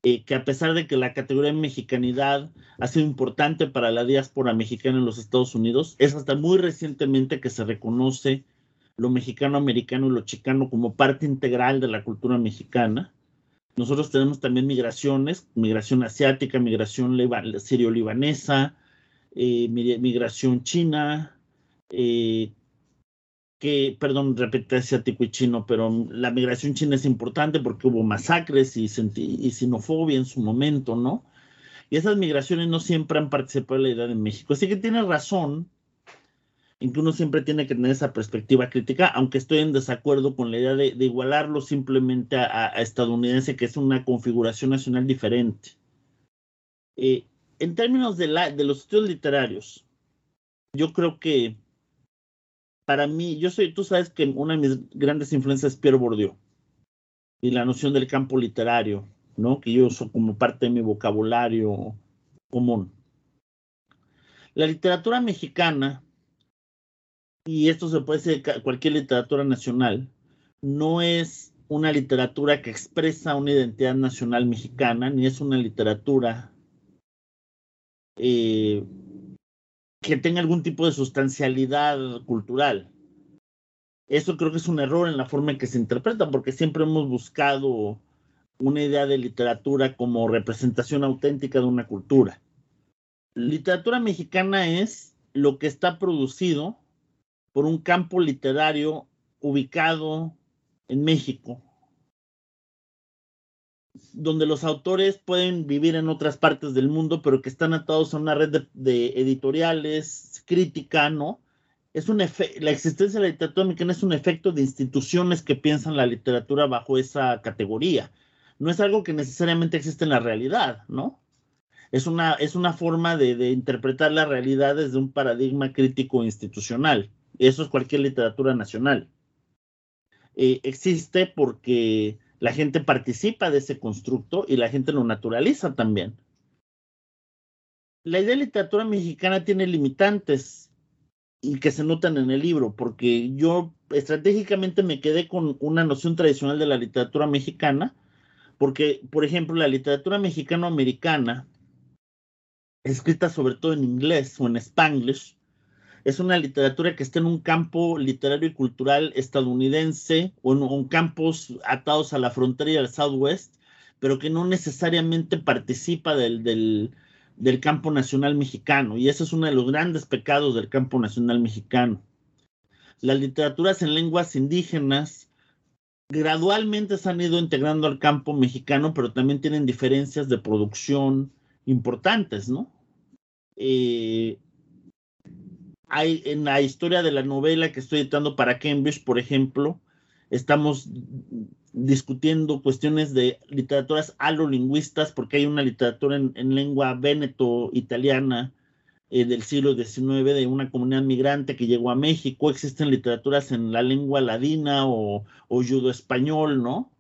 eh, que a pesar de que la categoría de mexicanidad ha sido importante para la diáspora mexicana en los Estados Unidos, es hasta muy recientemente que se reconoce lo mexicano americano y lo chicano como parte integral de la cultura mexicana nosotros tenemos también migraciones, migración asiática, migración sirio-libanesa, eh, migración china, eh, que, perdón, repite asiático y chino, pero la migración china es importante porque hubo masacres y, y xenofobia en su momento, ¿no? Y esas migraciones no siempre han participado en la idea de México. Así que tiene razón en que uno siempre tiene que tener esa perspectiva crítica, aunque estoy en desacuerdo con la idea de, igualarlo simplemente a, estadounidense, que es una configuración nacional diferente. Eh, en términos de, la, de los estudios literarios, yo creo que para mí, yo soy, tú sabes que una de mis grandes influencias es Pierre Bourdieu y la noción del campo literario, ¿no? Que yo uso como parte de mi vocabulario común. La literatura mexicana y esto se puede decir cualquier literatura nacional, no es una literatura que expresa una identidad nacional mexicana, ni es una literatura eh, que tenga algún tipo de sustancialidad cultural. Eso creo que es un error en la forma en que se interpreta, porque siempre hemos buscado una idea de literatura como representación auténtica de una cultura. Literatura mexicana es lo que está producido por un campo literario ubicado en México, donde los autores pueden vivir en otras partes del mundo, pero que están atados a una red de, editoriales, crítica, ¿no? Es un la existencia de la literatura mexicana es un efecto de instituciones que piensan la literatura bajo esa categoría. No es algo que necesariamente existe en la realidad, ¿no? Es una, es una forma de, de interpretar la realidad desde un paradigma crítico institucional. Eso es cualquier literatura nacional. Eh, existe porque la gente participa de ese constructo y la gente lo naturaliza también. La idea de literatura mexicana tiene limitantes y que se notan en el libro, porque yo estratégicamente me quedé con una noción tradicional de la literatura mexicana, porque, por ejemplo, la literatura mexicano-americana, escrita sobre todo en inglés o en spanglish, es una literatura que está en un campo literario y cultural estadounidense o en, campos atados a la frontera y al Southwest, pero que no necesariamente participa del, del, del campo nacional mexicano. Y ese es uno de los grandes pecados del campo nacional mexicano. Las literaturas en lenguas indígenas gradualmente se han ido integrando al campo mexicano, pero también tienen diferencias de producción importantes, ¿no? Eh, hay en la historia de la novela que estoy editando para Cambridge, por ejemplo, estamos discutiendo cuestiones de literaturas alolingüistas, porque hay una literatura en, lengua veneto-italiana eh, del siglo XIX de una comunidad migrante que llegó a México, existen literaturas en la lengua ladina o, o judo-español, ¿no?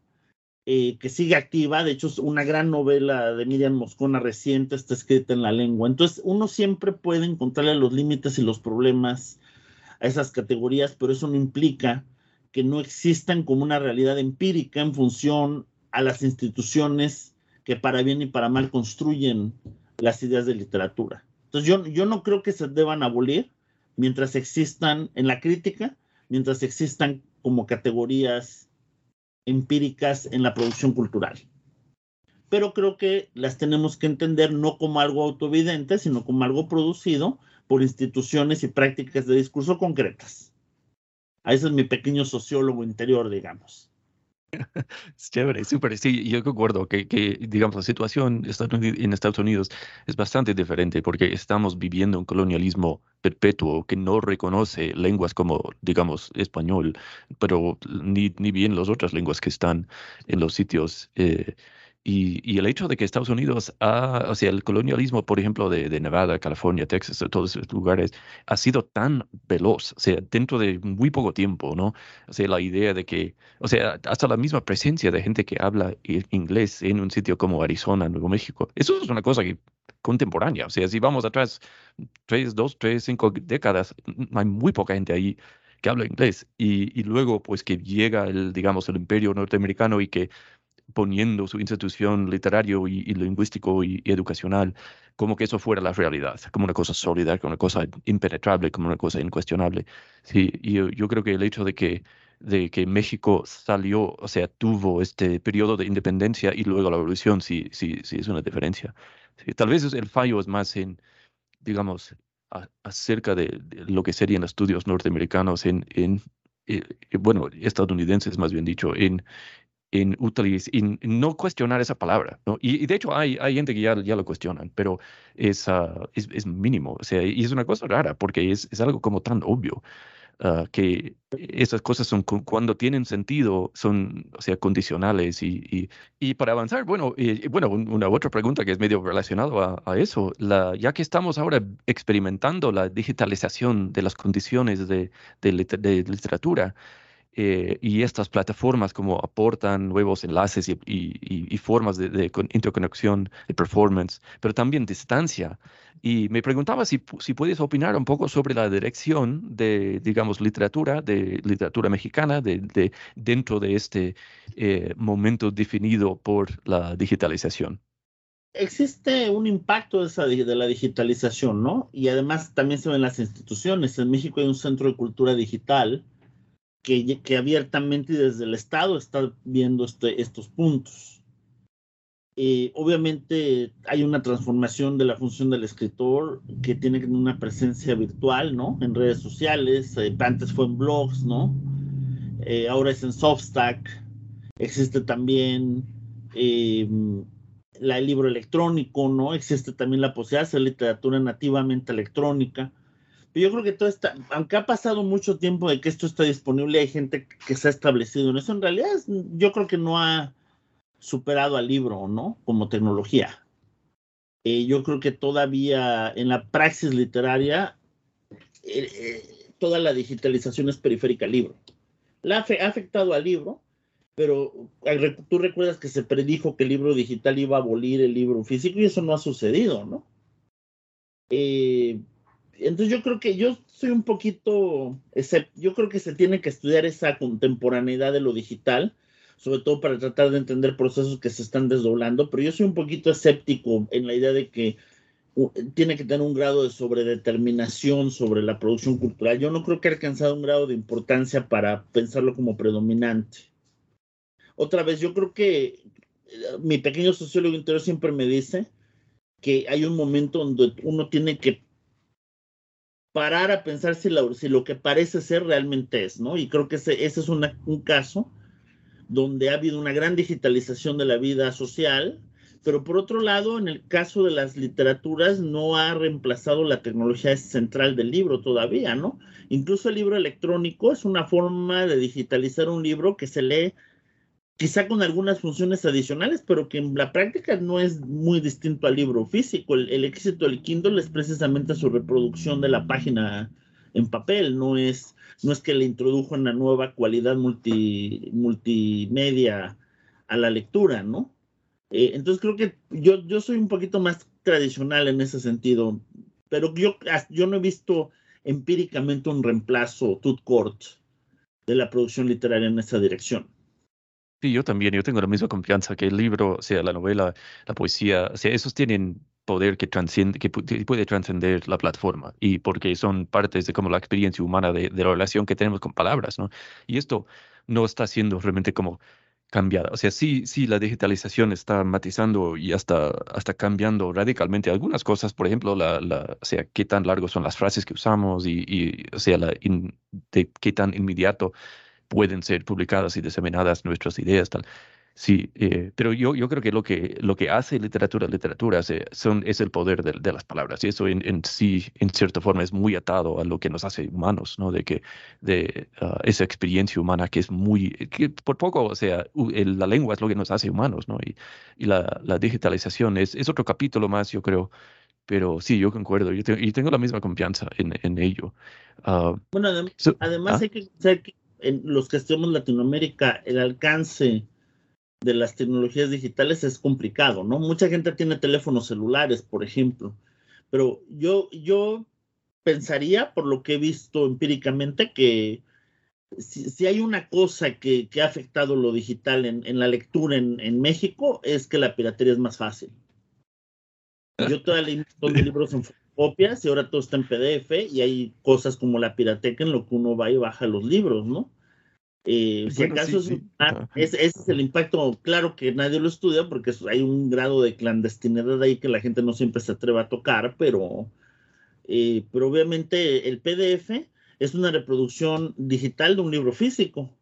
Eh, que sigue activa, de hecho es una gran novela de Miriam Moscona reciente, está escrita en la lengua. Entonces uno siempre puede encontrarle los límites y los problemas a esas categorías, pero eso no implica que no existan como una realidad empírica en función a las instituciones que para bien y para mal construyen las ideas de literatura. Entonces yo, yo no creo que se deban abolir mientras existan en la crítica, mientras existan como categorías empíricas en la producción cultural. Pero creo que las tenemos que entender no como algo autoevidente, sino como algo producido por instituciones y prácticas de discurso concretas. A es mi pequeño sociólogo interior, digamos. Es chévere, súper. Sí, yo concuerdo que, que, digamos, la situación en Estados Unidos es bastante diferente porque estamos viviendo un colonialismo perpetuo que no reconoce lenguas como, digamos, español, pero ni, ni bien las otras lenguas que están en los sitios eh, y, el hecho de que Estados Unidos, ha, o sea, el colonialismo, por ejemplo, de, Nevada, California, Texas, de todos esos lugares, ha sido tan veloz, o sea, dentro de muy poco tiempo, ¿no? O sea, la idea de que, o sea, hasta la misma presencia de gente que habla inglés en un sitio como Arizona, Nuevo México, eso es una cosa que contemporánea, o sea, si vamos atrás tres, dos, tres, cinco décadas, hay muy poca gente ahí que habla inglés y, y luego pues que llega el, digamos, el imperio norteamericano y que poniendo su institución literario y, lingüístico y, educacional como que eso fuera la realidad, como una cosa sólida, como una cosa impenetrable, como una cosa incuestionable. Sí, y yo, creo que el hecho de que, de que México salió, o sea, tuvo este periodo de independencia y luego la revolución, sí, sí, sí es una diferencia. tal vez el fallo es más en, digamos, acerca de, lo que serían estudios norteamericanos en, en eh, bueno, estadounidenses más bien dicho, en, en utilizar, no cuestionar esa palabra, ¿no? Y, de hecho hay, hay gente que ya, ya lo cuestionan, pero es, uh, es, es, mínimo, o sea, y es una cosa rara porque es, es algo como tan obvio uh, que esas cosas son cuando tienen sentido, son, o sea, condicionales y, y, y para avanzar, bueno, y, bueno, una otra pregunta que es medio relacionado a, a, eso, la, ya que estamos ahora experimentando la digitalización de las condiciones de, de, de literatura, eh, y estas plataformas como aportan nuevos enlaces y, formas de, interconexión, de performance, pero también distancia. Y me preguntaba si, si puedes opinar un poco sobre la dirección de, digamos, literatura, de literatura mexicana, de, dentro de este eh, momento definido por la digitalización existe un impacto de, la digitalización, ¿no? Y además también se ven las instituciones. En México hay un centro de cultura digital que, abiertamente y desde el Estado está viendo este, estos puntos. Eh, obviamente hay una transformación de la función del escritor que tiene una presencia virtual, ¿no? En redes sociales, eh, antes fue en blogs, ¿no? Eh, ahora es en Softstack. Existe también em, la, el libro electrónico, ¿no? Existe también la posibilidad de hacer literatura nativamente electrónica yo creo que todo está, aunque ha pasado mucho tiempo de que esto está disponible, hay gente que se ha establecido en eso. En realidad, yo creo que no ha superado al libro, ¿no? Como tecnología. Eh, yo creo que todavía en la praxis literaria, eh, eh, toda la digitalización es periférica al libro. La ha afectado al libro, pero tú recuerdas que se predijo que el libro digital iba a abolir el libro físico y eso no ha sucedido, ¿no? Entonces yo creo que yo soy un poquito, yo creo que se tiene que estudiar esa contemporaneidad de lo digital, sobre todo para tratar de entender procesos que se están desdoblando, pero yo soy un poquito escéptico en la idea de que tiene que tener un grado de sobredeterminación sobre la producción cultural. Yo no creo que haya alcanzado un grado de importancia para pensarlo como predominante. Otra vez, yo creo que eh, mi pequeño sociólogo interior siempre me dice que hay un momento donde uno tiene que parar a pensar si, lo que parece ser realmente es, ¿no? Y creo que ese, es un caso donde ha habido una gran digitalización de la vida social, pero por otro lado, en el caso de las literaturas, no ha reemplazado la tecnología central del libro todavía, ¿no? Incluso el libro electrónico es una forma de digitalizar un libro que se lee quizá con algunas funciones adicionales, pero que en la práctica no es muy distinto al libro físico. El, éxito del Kindle es precisamente su reproducción de la página en papel, no es, no es que le introdujo una nueva cualidad multi, multimedia a la lectura, ¿no? Eh, entonces creo que yo, yo soy un poquito más tradicional en ese sentido, pero yo, yo no he visto empíricamente un reemplazo tut court de la producción literaria en esa dirección. Sí, yo también, yo tengo la misma confianza que el libro, sea, la novela, la poesía, o sea, esos tienen poder que transciende, que puede trascender la plataforma y porque son partes de como la experiencia humana de, de, la relación que tenemos con palabras, ¿no? Y esto no está siendo realmente como cambiada. O sea, sí, sí, la digitalización está matizando y hasta, hasta cambiando radicalmente algunas cosas. Por ejemplo, la, la, o sea, qué tan largos son las frases que usamos y, y o sea, la de qué tan inmediato pueden ser publicadas y diseminadas nuestras ideas, tal. Sí, eh, pero yo, yo creo que lo que, lo que hace literatura, literatura son, es el poder de, de, las palabras y eso en, en, sí, en cierta forma, es muy atado a lo que nos hace humanos, ¿no? De que de ah, esa experiencia humana que es muy, que por poco, o sea, la lengua es lo que nos hace humanos, ¿no? Y, y la, la, digitalización es, es otro capítulo más, yo creo, pero sí, yo concuerdo y tengo la misma confianza en, en ello. Uh, bueno, además ¿ah? hay que que en los que estemos en Latinoamérica, el alcance de las tecnologías digitales es complicado, ¿no? Mucha gente tiene teléfonos celulares, por ejemplo, pero yo, yo pensaría, por lo que he visto empíricamente, que si, hay una cosa que, ha afectado lo digital en, la lectura en, México, es que la piratería es más fácil. Yo todavía leí un libros en copias y ahora todo está en PDF y hay cosas como la pirateca en lo que uno va y baja los libros, ¿no? Eh, si acaso es, ese es el impacto, claro que nadie lo estudia porque hay un grado de clandestinidad ahí que la gente no siempre se atreve a tocar, pero, eh, pero obviamente el PDF es una reproducción digital de un libro físico.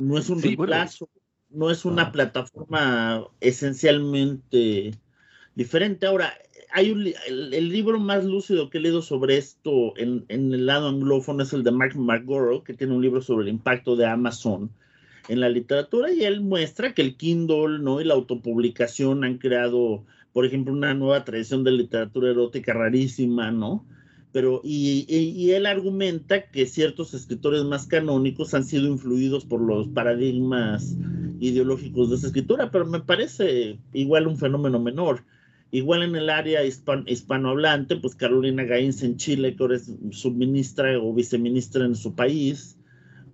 No es un reemplazo, no es una plataforma esencialmente diferente. Ahora, hay un, el, libro más lúcido que he leído sobre esto en, el lado anglófono es el de Mark McGorrow, que tiene un libro sobre el impacto de Amazon en la literatura y él muestra que el Kindle ¿no? y la autopublicación han creado, por ejemplo, una nueva tradición de literatura erótica rarísima, ¿no? Pero, y, y, él argumenta que ciertos escritores más canónicos han sido influidos por los paradigmas ideológicos de esa escritura, pero me parece igual un fenómeno menor. Igual en el área hispanohablante, pues Carolina Gainz en Chile, que ahora es subministra o viceministra en su país,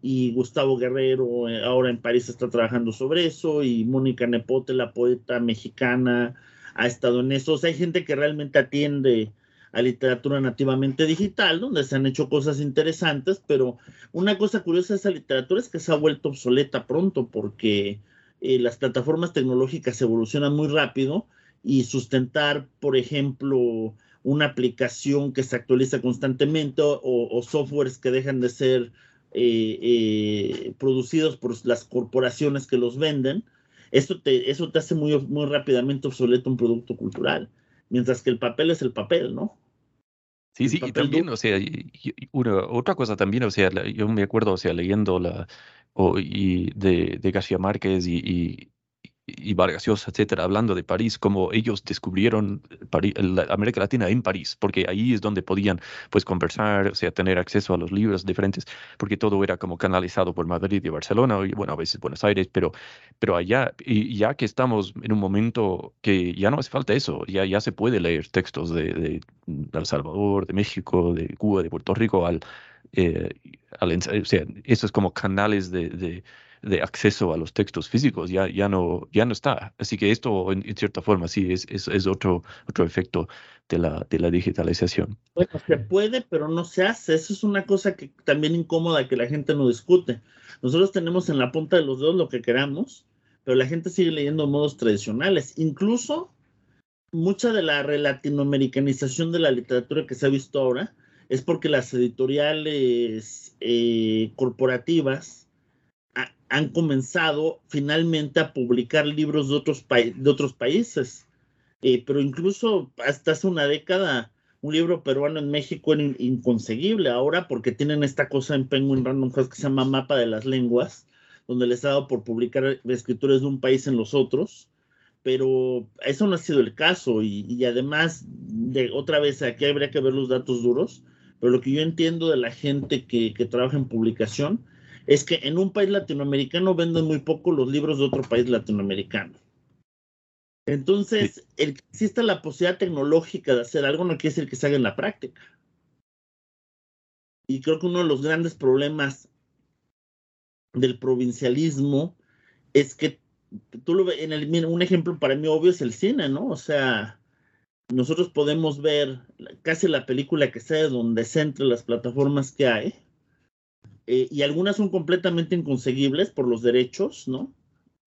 y Gustavo Guerrero eh, ahora en París está trabajando sobre eso, y Mónica Nepote, la poeta mexicana, ha estado en eso. O sea, hay gente que realmente atiende a literatura nativamente digital, donde se han hecho cosas interesantes, pero una cosa curiosa de esa literatura es que se ha vuelto obsoleta pronto porque eh, las plataformas tecnológicas evolucionan muy rápido y sustentar, por ejemplo, una aplicación que se actualiza constantemente o, softwares que dejan de ser eh, eh, producidos por las corporaciones que los venden, eso te, eso te hace muy, muy rápidamente obsoleto un producto cultural, mientras que el papel es el papel, ¿no? Sí, sí, y también, o sea, otra cosa también, o sea, yo me acuerdo, o sea, leyendo la, o, y de, de García Márquez y, y Vargas Llosa, etcétera, hablando de París, como ellos descubrieron París, América Latina en París, porque ahí es donde podían pues conversar, o sea, tener acceso a los libros diferentes, porque todo era como canalizado por Madrid y Barcelona, y bueno, a veces Buenos Aires, pero, pero allá, y ya que estamos en un momento que ya no hace falta eso, ya, ya se puede leer textos de, El Salvador, de México, de Cuba, de Puerto Rico, al, eh, o sea, esos como canales de acceso a los textos físicos ya, ya, no, ya no está. Así que esto, en, cierta forma, sí, es, es, es, otro, otro efecto de la, de la digitalización. Bueno, se puede, pero no se hace. Eso es una cosa que también incómoda que la gente no discute. Nosotros tenemos en la punta de los dedos lo que queramos, pero la gente sigue leyendo modos tradicionales. Incluso mucha de la latinoamericanización de la literatura que se ha visto ahora es porque las editoriales eh, corporativas han comenzado finalmente a publicar libros de otros, países. Eh, pero incluso hasta hace una década, un libro peruano en México era inconseguible ahora porque tienen esta cosa en Penguin Random House que se llama Mapa de las Lenguas, donde les ha dado por publicar escritores de un país en los otros. Pero eso no ha sido el caso y, además, de, otra vez, aquí habría que ver los datos duros, pero lo que yo entiendo de la gente que trabaja en publicación es que en un país latinoamericano venden muy poco los libros de otro país latinoamericano. Entonces, el que exista la posibilidad tecnológica de hacer algo no quiere decir que se haga en la práctica. Y creo que uno de los grandes problemas del provincialismo es que tú lo ves en el, un ejemplo para mí obvio es el cine, ¿no? O sea, nosotros podemos ver casi la película que sea donde se entre las plataformas que hay eh, y algunas son completamente inconseguibles por los derechos, ¿no?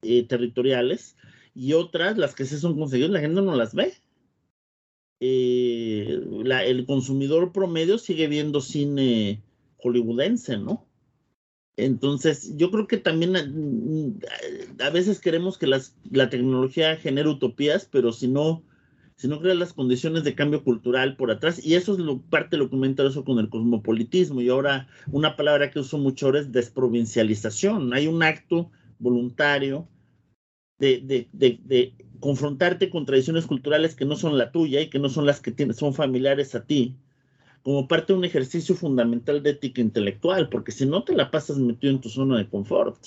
Eh, territoriales, y otras, las que sí son conseguibles, la gente no las ve. Eh, el consumidor promedio sigue viendo cine hollywoodense, ¿no? Entonces, yo creo que también a, veces queremos que la tecnología genere utopías, pero si no si no creas las condiciones de cambio cultural por atrás. Y eso es lo, parte de lo que eso con el cosmopolitismo. Y ahora una palabra que uso mucho ahora es desprovincialización. Hay un acto voluntario de, de, confrontarte con tradiciones culturales que no son la tuya y que no son las que tienes, son familiares a ti, como parte de un ejercicio fundamental de ética intelectual, porque si no te la pasas metido en tu zona de confort.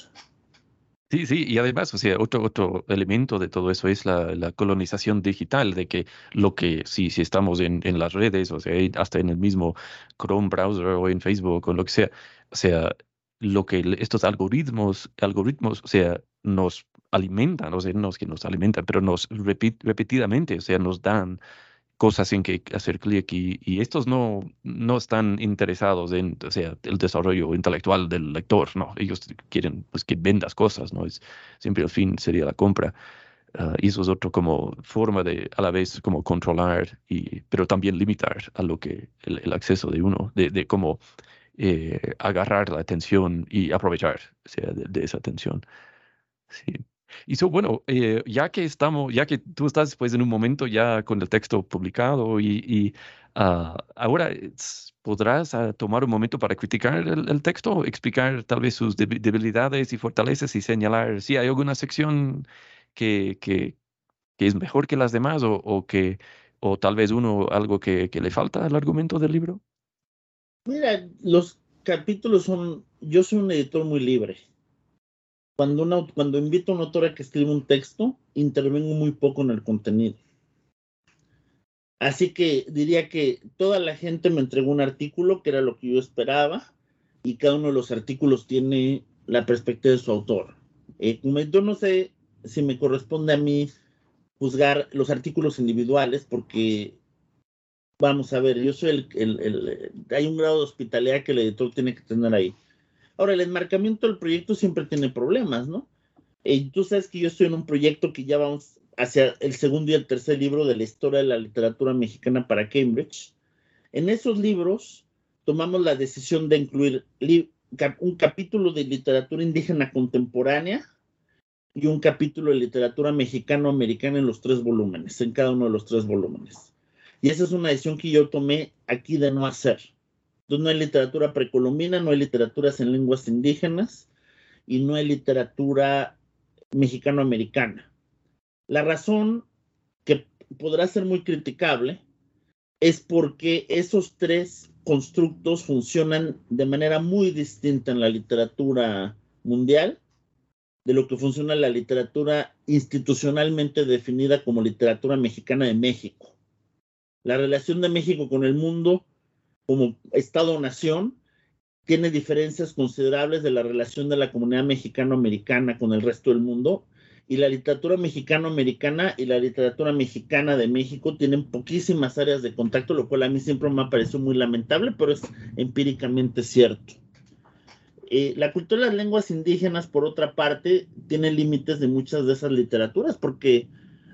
Sí, sí, y además, o sea, otro, otro elemento de todo eso es la, colonización digital, de que lo que, si, si estamos en, en las redes, o sea, hasta en el mismo Chrome browser o en Facebook o lo que sea, o sea, lo que estos algoritmos, algoritmos, o sea, nos alimentan, o sea, no es que nos alimentan, pero nos repetidamente, o sea, nos dan cosas en que hacer clic y, estos no, no están interesados en o sea, el desarrollo intelectual del lector, no, ellos quieren pues, que vendas cosas, ¿no? Es, siempre el fin sería la compra. Ah, y eso es otra como forma de a la vez como controlar, y, pero también limitar a lo que el, acceso de uno, de, de cómo eh, agarrar la atención y aprovechar sea, de, de esa atención. Sí. Y so, bueno, eh, ya que estamos, ya que tú estás pues en un momento ya con el texto publicado y, y uh, ahora podrás uh, tomar un momento para criticar el, el, texto, explicar tal vez sus debilidades y fortalezas y señalar si hay alguna sección que, que, que es mejor que las demás o, o, que o tal vez uno algo que, que le falta al argumento del libro. Mira, los capítulos son, yo soy un editor muy libre cuando, cuando invito a una autora que escribe un texto, intervengo muy poco en el contenido. Así que diría que toda la gente me entregó un artículo que era lo que yo esperaba y cada uno de los artículos tiene la perspectiva de su autor. Eh, yo no sé si me corresponde a mí juzgar los artículos individuales porque, vamos a ver, yo soy el, el, el hay un grado de hospitalidad que el editor tiene que tener ahí. Ahora, el enmarcamiento del proyecto siempre tiene problemas, ¿no? Y tú sabes que yo estoy en un proyecto que ya vamos hacia el segundo y el tercer libro de la historia de la literatura mexicana para Cambridge. En esos libros tomamos la decisión de incluir un capítulo de literatura indígena contemporánea y un capítulo de literatura mexicano-americana en los tres volúmenes, en cada uno de los tres volúmenes. Y esa es una decisión que yo tomé aquí de no hacer. Entonces no hay literatura precolombina, no hay literaturas en lenguas indígenas y no hay literatura mexicano-americana. La razón que podrá ser muy criticable es porque esos tres constructos funcionan de manera muy distinta en la literatura mundial de lo que funciona la literatura institucionalmente definida como literatura mexicana de México. La relación de México con el mundo como Estado-nación tiene diferencias considerables de la relación de la comunidad mexicano-americana con el resto del mundo y la literatura mexicano-americana y la literatura mexicana de México tienen poquísimas áreas de contacto, lo cual a mí siempre me ha parecido muy lamentable, pero es empíricamente cierto. Eh, la cultura de las lenguas indígenas, por otra parte, tiene límites de muchas de esas literaturas, porque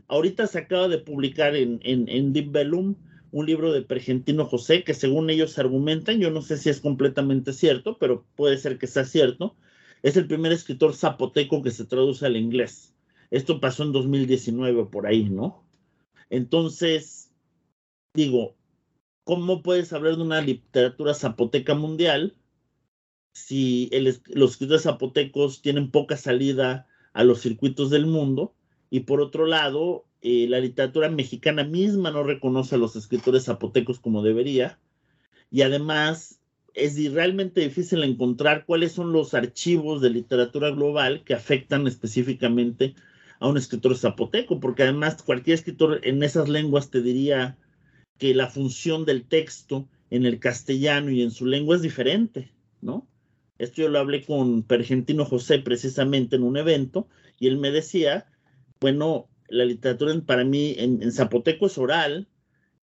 ahorita se acaba de publicar en, en, Deep Bellum un libro de Pergentino José, que según ellos argumentan, yo no sé si es completamente cierto, pero puede ser que sea cierto, es el primer escritor zapoteco que se traduce al inglés. Esto pasó en 2019 por ahí, ¿no? Entonces, digo, ¿cómo puedes hablar de una literatura zapoteca mundial si los escritores zapotecos tienen poca salida a los circuitos del mundo y por otro lado, eh, la literatura mexicana misma no reconoce a los escritores zapotecos como debería y además es realmente difícil encontrar cuáles son los archivos de literatura global que afectan específicamente a un escritor zapoteco, porque además cualquier escritor en esas lenguas te diría que la función del texto en el castellano y en su lengua es diferente, ¿no? Esto yo lo hablé con Pergentino José precisamente en un evento y él me decía, bueno, la literatura para mí en, zapoteco es oral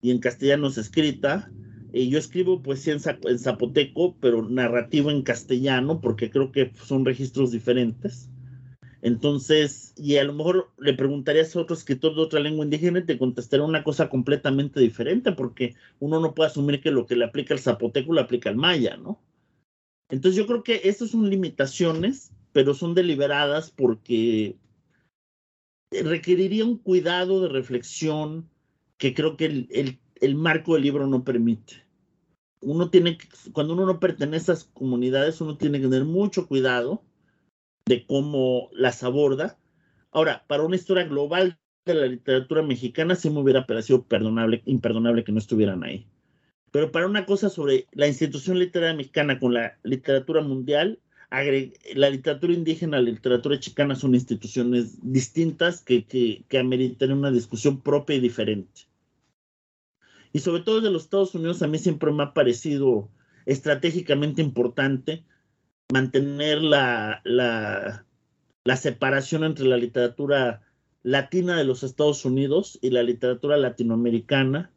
y en castellano es escrita. Y yo escribo poesía en, zapoteco, pero narrativo en castellano, porque creo que son registros diferentes. Entonces, y a lo mejor le preguntarías a otro escritor de otra lengua indígena y te contestaría una cosa completamente diferente, porque uno no puede asumir que lo que le aplica al zapoteco le aplica al maya, ¿no? Entonces yo creo que estas son limitaciones, pero son deliberadas porque requeriría un cuidado de reflexión que creo que el, marco del libro no permite. Uno tiene que, cuando uno no pertenece a esas comunidades, uno tiene que tener mucho cuidado de cómo las aborda. Ahora, para una historia global de la literatura mexicana, sí me hubiera parecido perdonable, imperdonable que no estuvieran ahí. Pero para una cosa sobre la institución literaria mexicana con la literatura mundial, la literatura indígena, la literatura chicana son instituciones distintas que, que, que ameritan una discusión propia y diferente. Y sobre todo de los Estados Unidos, a mí siempre me ha parecido estratégicamente importante mantener la, la, la separación entre la literatura latina de los Estados Unidos y la literatura latinoamericana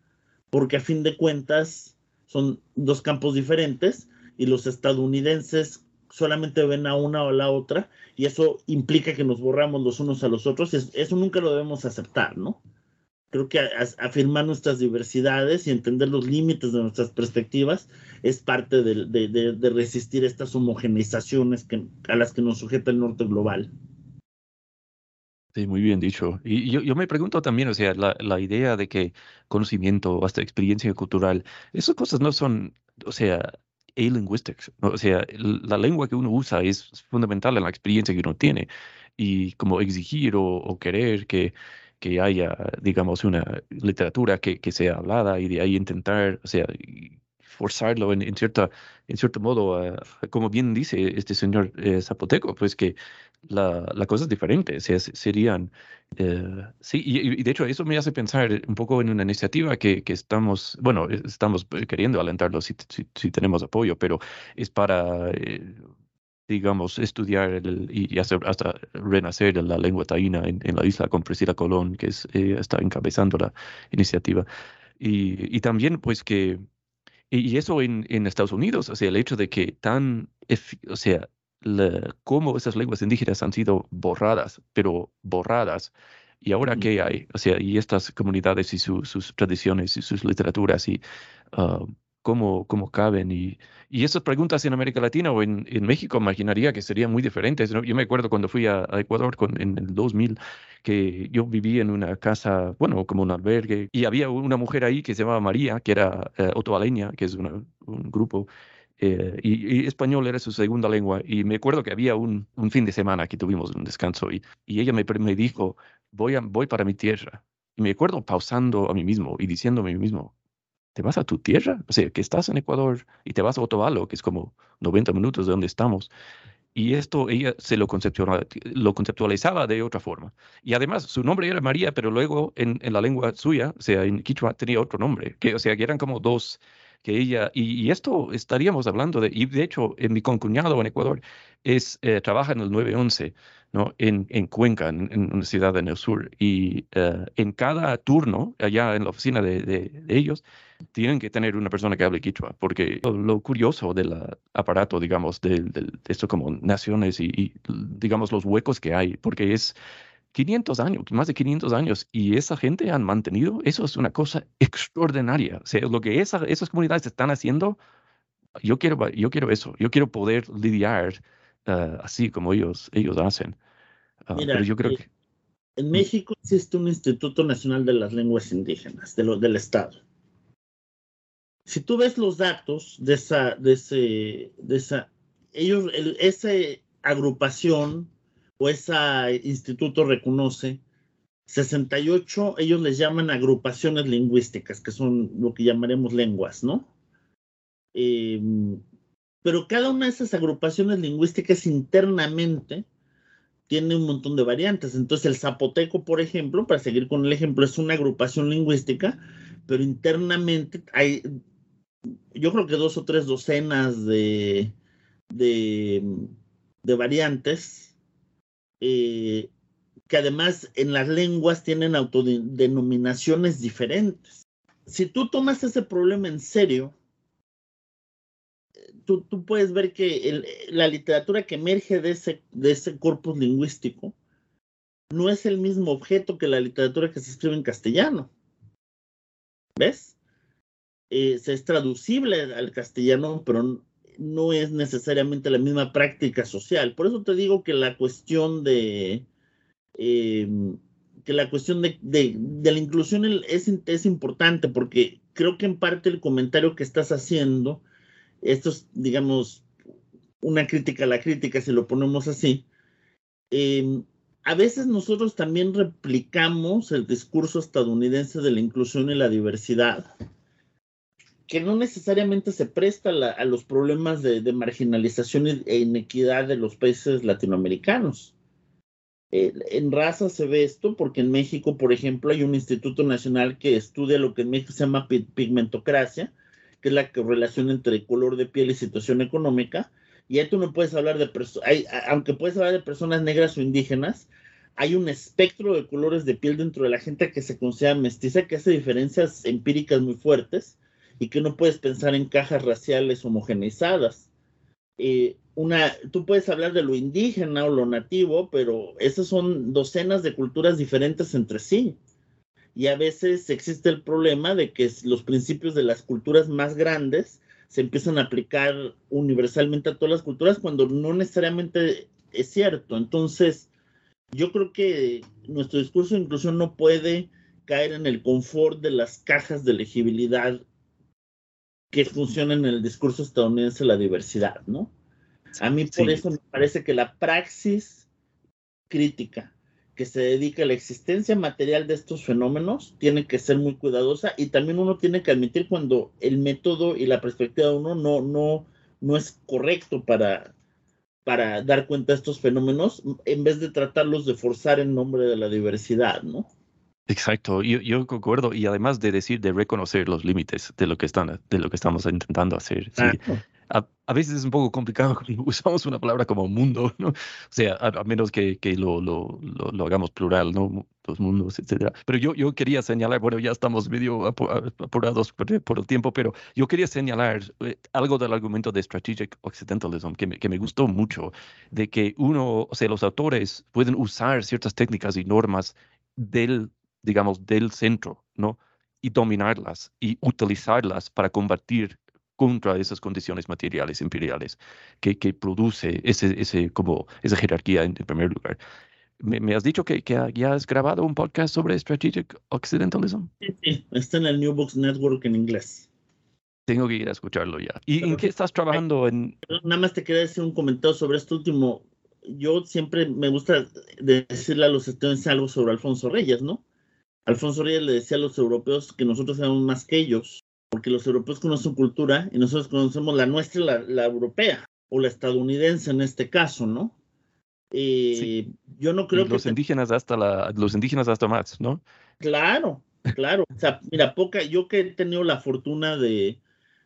porque a fin de cuentas son dos campos diferentes y los estadounidenses solamente ven a una o a la otra y eso implica que nos borramos los unos a los otros. Eso nunca lo debemos aceptar, ¿no? Creo que afirmar nuestras diversidades y entender los límites de nuestras perspectivas es parte de, resistir estas homogeneizaciones a las que nos sujeta el norte global. Sí, muy bien dicho. Y yo, yo me pregunto también, o sea, la, la idea de que conocimiento, hasta experiencia cultural, esas cosas no son, o sea, a-linguistics. O sea, la lengua que uno usa es fundamental en la experiencia que uno tiene. Y como exigir o, o querer que, que haya, digamos, una literatura que, que sea hablada y de ahí intentar, o sea, forzarlo en, en, cierta, en cierto modo, como bien dice este señor eh, Zapoteco, pues que la, la, cosa es diferente, o sea, serían, eh, sí, y, de hecho eso me hace pensar un poco en una iniciativa que, que estamos, bueno, estamos queriendo alentarlo si, si, tenemos apoyo, pero es para... Eh, digamos, estudiar el, y, hacer hasta renacer la lengua taína en, en, la isla con Priscila Colón, que es, está encabezando la iniciativa. Y, y también, pues, que y, eso en, en, Estados Unidos, o sea, el hecho de que tan, o sea, cómo esas lenguas indígenas han sido borradas, pero borradas. ¿Y ahora qué hay? O sea, y estas comunidades y sus tradiciones y sus literaturas y ah, cómo, cómo caben. Y, y esas preguntas en América Latina o en, en México imaginaría que serían muy diferentes. Yo me acuerdo cuando fui a, Ecuador con, en el 2000 que yo viví en una casa, bueno, como un albergue, y había una mujer ahí que se llamaba María, que era eh, otoaleña, que es un grupo eh, y, español era su segunda lengua. Y me acuerdo que había un, un, fin de semana que tuvimos un descanso y, y ella me, me dijo voy, a, voy para mi tierra. Y me acuerdo pausando a mí mismo y diciendo a mí mismo, ¿te vas a tu tierra? O sea, que estás en Ecuador y te vas a Otavalo, que es como 90 minutos de donde estamos. Y esto ella se lo, lo conceptualizaba de otra forma. Y además, su nombre era María, pero luego en, en la lengua suya, o sea, en Quichua, tenía otro nombre. Que, o sea, que eran como dos que ella, y, esto estaríamos hablando de, y de hecho, en mi concuñado en Ecuador es, eh, trabaja en el 911, ¿no? En, en Cuenca, en, una ciudad en el sur, y eh, en cada turno, allá en la oficina de, de, ellos, tienen que tener una persona que hable quichua, porque lo, curioso del aparato, digamos, de, de, esto como naciones y, y, digamos, los huecos que hay, porque es 500 años, más de 500 años, y esa gente han mantenido, eso es una cosa extraordinaria. O sea, lo que esas comunidades están haciendo, yo quiero, yo quiero eso, yo quiero poder lidiar ah, así como ellos, ellos hacen. Ah, pero yo creo eh, que... En México existe un Instituto Nacional de las Lenguas Indígenas, de del Estado. Si tú ves los datos de esa, de ese, de esa, ellos, esa agrupación o ese instituto reconoce 68, ellos les llaman agrupaciones lingüísticas, que son lo que llamaremos lenguas, ¿no? Em, pero cada una de esas agrupaciones lingüísticas internamente tiene un montón de variantes. Entonces el zapoteco, por ejemplo, para seguir con el ejemplo, es una agrupación lingüística, pero internamente hay, yo creo que dos o tres docenas de, de, de variantes eh, que además en las lenguas tienen autodenominaciones diferentes. Si tú tomas ese problema en serio, tú, puedes ver que la literatura que emerge de ese, de ese corpus lingüístico no es el mismo objeto que la literatura que se escribe en castellano. ¿Ves? Eh, es traducible al castellano, pero no es necesariamente la misma práctica social. Por eso te digo que la cuestión de em, que la cuestión de, la inclusión es, importante porque creo que en parte el comentario que estás haciendo, esto es, digamos, una crítica a la crítica, si lo ponemos así, em, a veces nosotros también replicamos el discurso estadounidense de la inclusión y la diversidad que no necesariamente se presta a los problemas de, marginalización e inequidad de los países latinoamericanos. Eh, en raza se ve esto porque en México, por ejemplo, hay un instituto nacional que estudia lo que en México se llama pigmentocracia, que es la relación entre color de piel y situación económica. Y ahí tú no puedes hablar de personas, aunque puedes hablar de personas negras o indígenas, hay un espectro de colores de piel dentro de la gente que se considera mestiza, que hace diferencias empíricas muy fuertes y que no puedes pensar en cajas raciales homogeneizadas. Eh, una, tú puedes hablar de lo indígena o lo nativo, pero esas son docenas de culturas diferentes entre sí. Y a veces existe el problema de que los principios de las culturas más grandes se empiezan a aplicar universalmente a todas las culturas cuando no necesariamente es cierto. Entonces, yo creo que nuestro discurso de inclusión no puede caer en el confort de las cajas de elegibilidad que funciona en el discurso estadounidense la diversidad, ¿no? A mí por eso me parece que la praxis crítica que se dedica a la existencia material de estos fenómenos tiene que ser muy cuidadosa y también uno tiene que admitir cuando el método y la perspectiva de uno no, no, no es correcto para, para dar cuenta de estos fenómenos en vez de tratarlos de forzar en nombre de la diversidad, ¿no? Exacto, yo, yo, concuerdo y además de decir, de reconocer los límites de lo que están, de lo que estamos intentando hacer. A, veces es un poco complicado cuando usamos una palabra como mundo, ¿no? O sea, a, menos que, que lo, lo, lo, hagamos plural, ¿no? Los mundos, etcétera. Pero yo, yo quería señalar, bueno, ya estamos medio apurados por, por el tiempo, pero yo quería señalar eh, algo del argumento de Strategic Occidentalism que me, que me gustó mucho, de que uno, o sea, los autores pueden usar ciertas técnicas y normas del digamos, del centro, ¿no? Y dominarlas y utilizarlas para combatir contra esas condiciones materiales imperiales que, que produce ese, ese, como esa jerarquía en, primer lugar. Me, has dicho que, que, ya has grabado un podcast sobre Strategic Occidentalism. Sí, sí, está en el New Books Network en inglés. Tengo que ir a escucharlo ya. ¿Y en qué estás trabajando? en... Nada más te quería decir un comentario sobre este último yo siempre me gusta decirle a los estadounidenses algo sobre Alfonso Reyes, ¿no? Alfonso Reyes le decía a los europeos que nosotros sabemos más que ellos, porque los europeos conocen su cultura y nosotros conocemos la nuestra, la, la europea, o la estadounidense en este caso, ¿no? Eh, Yo no creo y los que... indígenas hasta la, los indígenas hasta más, ¿no? Claro, claro. O sea, mira, poca, yo que he tenido la fortuna de,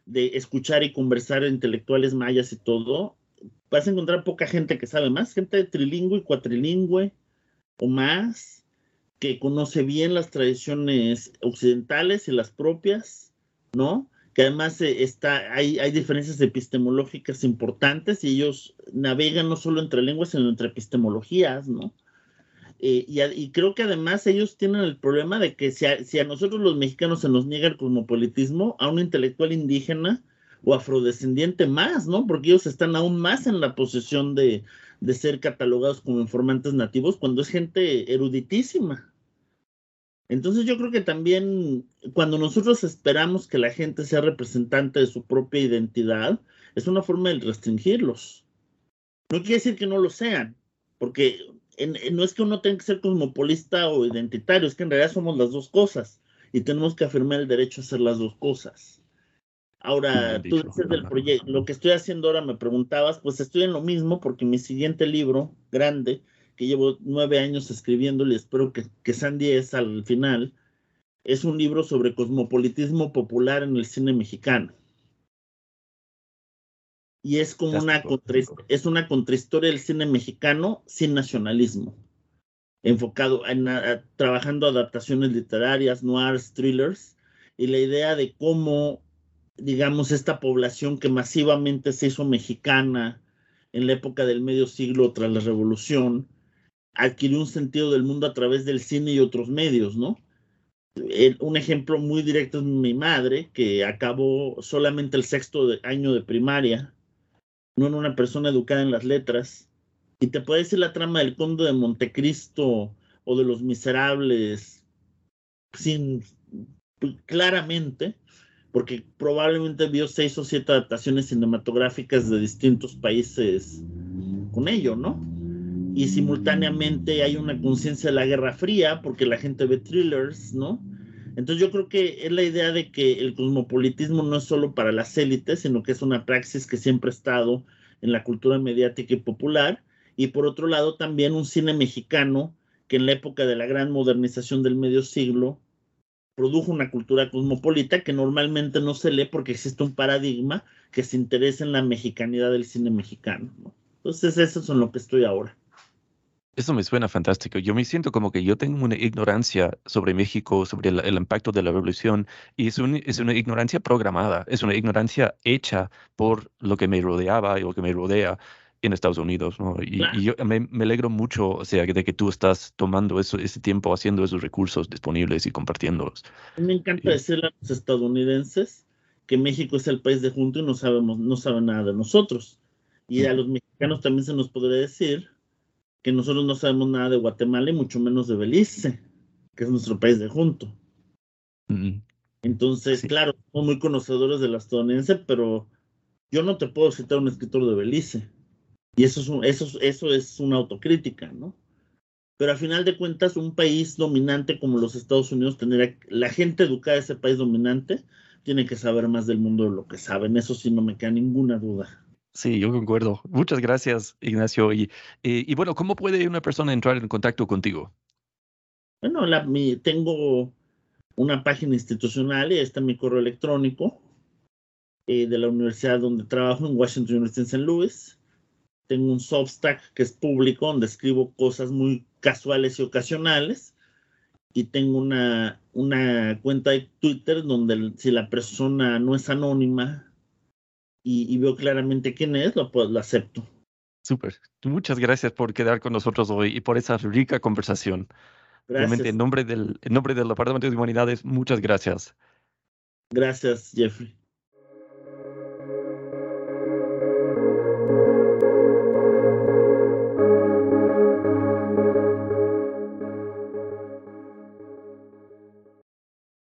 de escuchar y conversar intelectuales mayas y todo, vas a encontrar poca gente que sabe más, gente trilingüe y cuatrilingüe o más, que conoce bien las tradiciones occidentales y las propias, ¿no? Que además eh, está, hay, hay diferencias epistemológicas importantes y ellos navegan no solo entre lenguas, sino entre epistemologías, ¿no? Eh, y, creo que además ellos tienen el problema de que si a, si a, nosotros los mexicanos se nos niega el cosmopolitismo, a un intelectual indígena o afrodescendiente más, ¿no? Porque ellos están aún más en la posición de, de ser catalogados como informantes nativos cuando es gente eruditísima. Entonces yo creo que también cuando nosotros esperamos que la gente sea representante de su propia identidad, es una forma de restringirlos. No quiere decir que no lo sean, porque en, en, no es que uno tenga que ser cosmopolista o identitario, es que en realidad somos las dos cosas y tenemos que afirmar el derecho a hacer las dos cosas. Ahora, tú dices del proyecto, lo que estoy haciendo ahora me preguntabas, pues estoy en lo mismo porque mi siguiente libro grande, que llevo nueve años escribiendo y espero que, que sean diez al final, es un libro sobre cosmopolitismo popular en el cine mexicano. Y es como una, contra, es una contrahistoria del cine mexicano sin nacionalismo, enfocado en a, trabajando adaptaciones literarias, noirs, thrillers, y la idea de cómo, digamos, esta población que masivamente se hizo mexicana en la época del medio siglo tras la revolución, adquirió un sentido del mundo a través del cine y otros medios, ¿no? Un ejemplo muy directo es mi madre, que acabó solamente el sexto año de primaria no en una persona educada en las letras. Y te puede decir la trama del Conde de Montecristo o de Los Miserables sin claramente, porque probablemente vio seis o siete adaptaciones cinematográficas de distintos países con ello, ¿no? Y simultáneamente hay una conciencia de la Guerra Fría, porque la gente ve thrillers, ¿no? Entonces yo creo que es la idea de que el cosmopolitismo no es solo para las élites, sino que es una praxis que siempre ha estado en la cultura mediática y popular. Y por otro lado también un cine mexicano que en la época de la gran modernización del medio siglo produjo una cultura cosmopolita que normalmente no se lee porque existe un paradigma que se interesa en la mexicanidad del cine mexicano. ¿no? Entonces eso es en lo que estoy ahora. Eso me suena fantástico. Yo me siento como que yo tengo una ignorancia sobre México, sobre el, el impacto de la revolución, y es, un, es, una ignorancia programada, es una ignorancia hecha por lo que me rodeaba y lo que me rodea en Estados Unidos. ¿no? Y, claro. y yo me, me, alegro mucho o sea, de que tú estás tomando eso, ese tiempo haciendo esos recursos disponibles y compartiéndolos. Me encanta y, decirle a los estadounidenses que México es el país de junto y no, sabemos, no saben nada de nosotros. Y a los mexicanos también se nos podría decir que nosotros no sabemos nada de Guatemala y mucho menos de Belice, que es nuestro país de junto. Mm -hmm. Entonces, sí. claro, somos muy conocedores de la estadounidense, pero yo no te puedo citar un escritor de Belice. Y eso es, un, eso, eso es una autocrítica, ¿no? Pero a final de cuentas, un país dominante como los Estados Unidos, tener la gente educada de ese país dominante, tiene que saber más del mundo de lo que saben. Eso sí, no me queda ninguna duda. Sí, yo concuerdo. Muchas gracias, Ignacio. Y, y, y, bueno, ¿cómo puede una persona entrar en contacto contigo? Bueno, la, mi, tengo una página institucional y está mi correo electrónico eh, de la universidad donde trabajo, en Washington University en St. Louis. Tengo un Substack que es público, donde escribo cosas muy casuales y ocasionales. Y tengo una, una cuenta de Twitter donde si la persona no es anónima, y, y, veo claramente quién es, lo, pues, lo acepto. Súper. Muchas gracias por quedar con nosotros hoy y por esa rica conversación. Gracias. Realmente, en nombre, del, en nombre del Departamento de Humanidades, muchas gracias. Gracias, Jeffrey.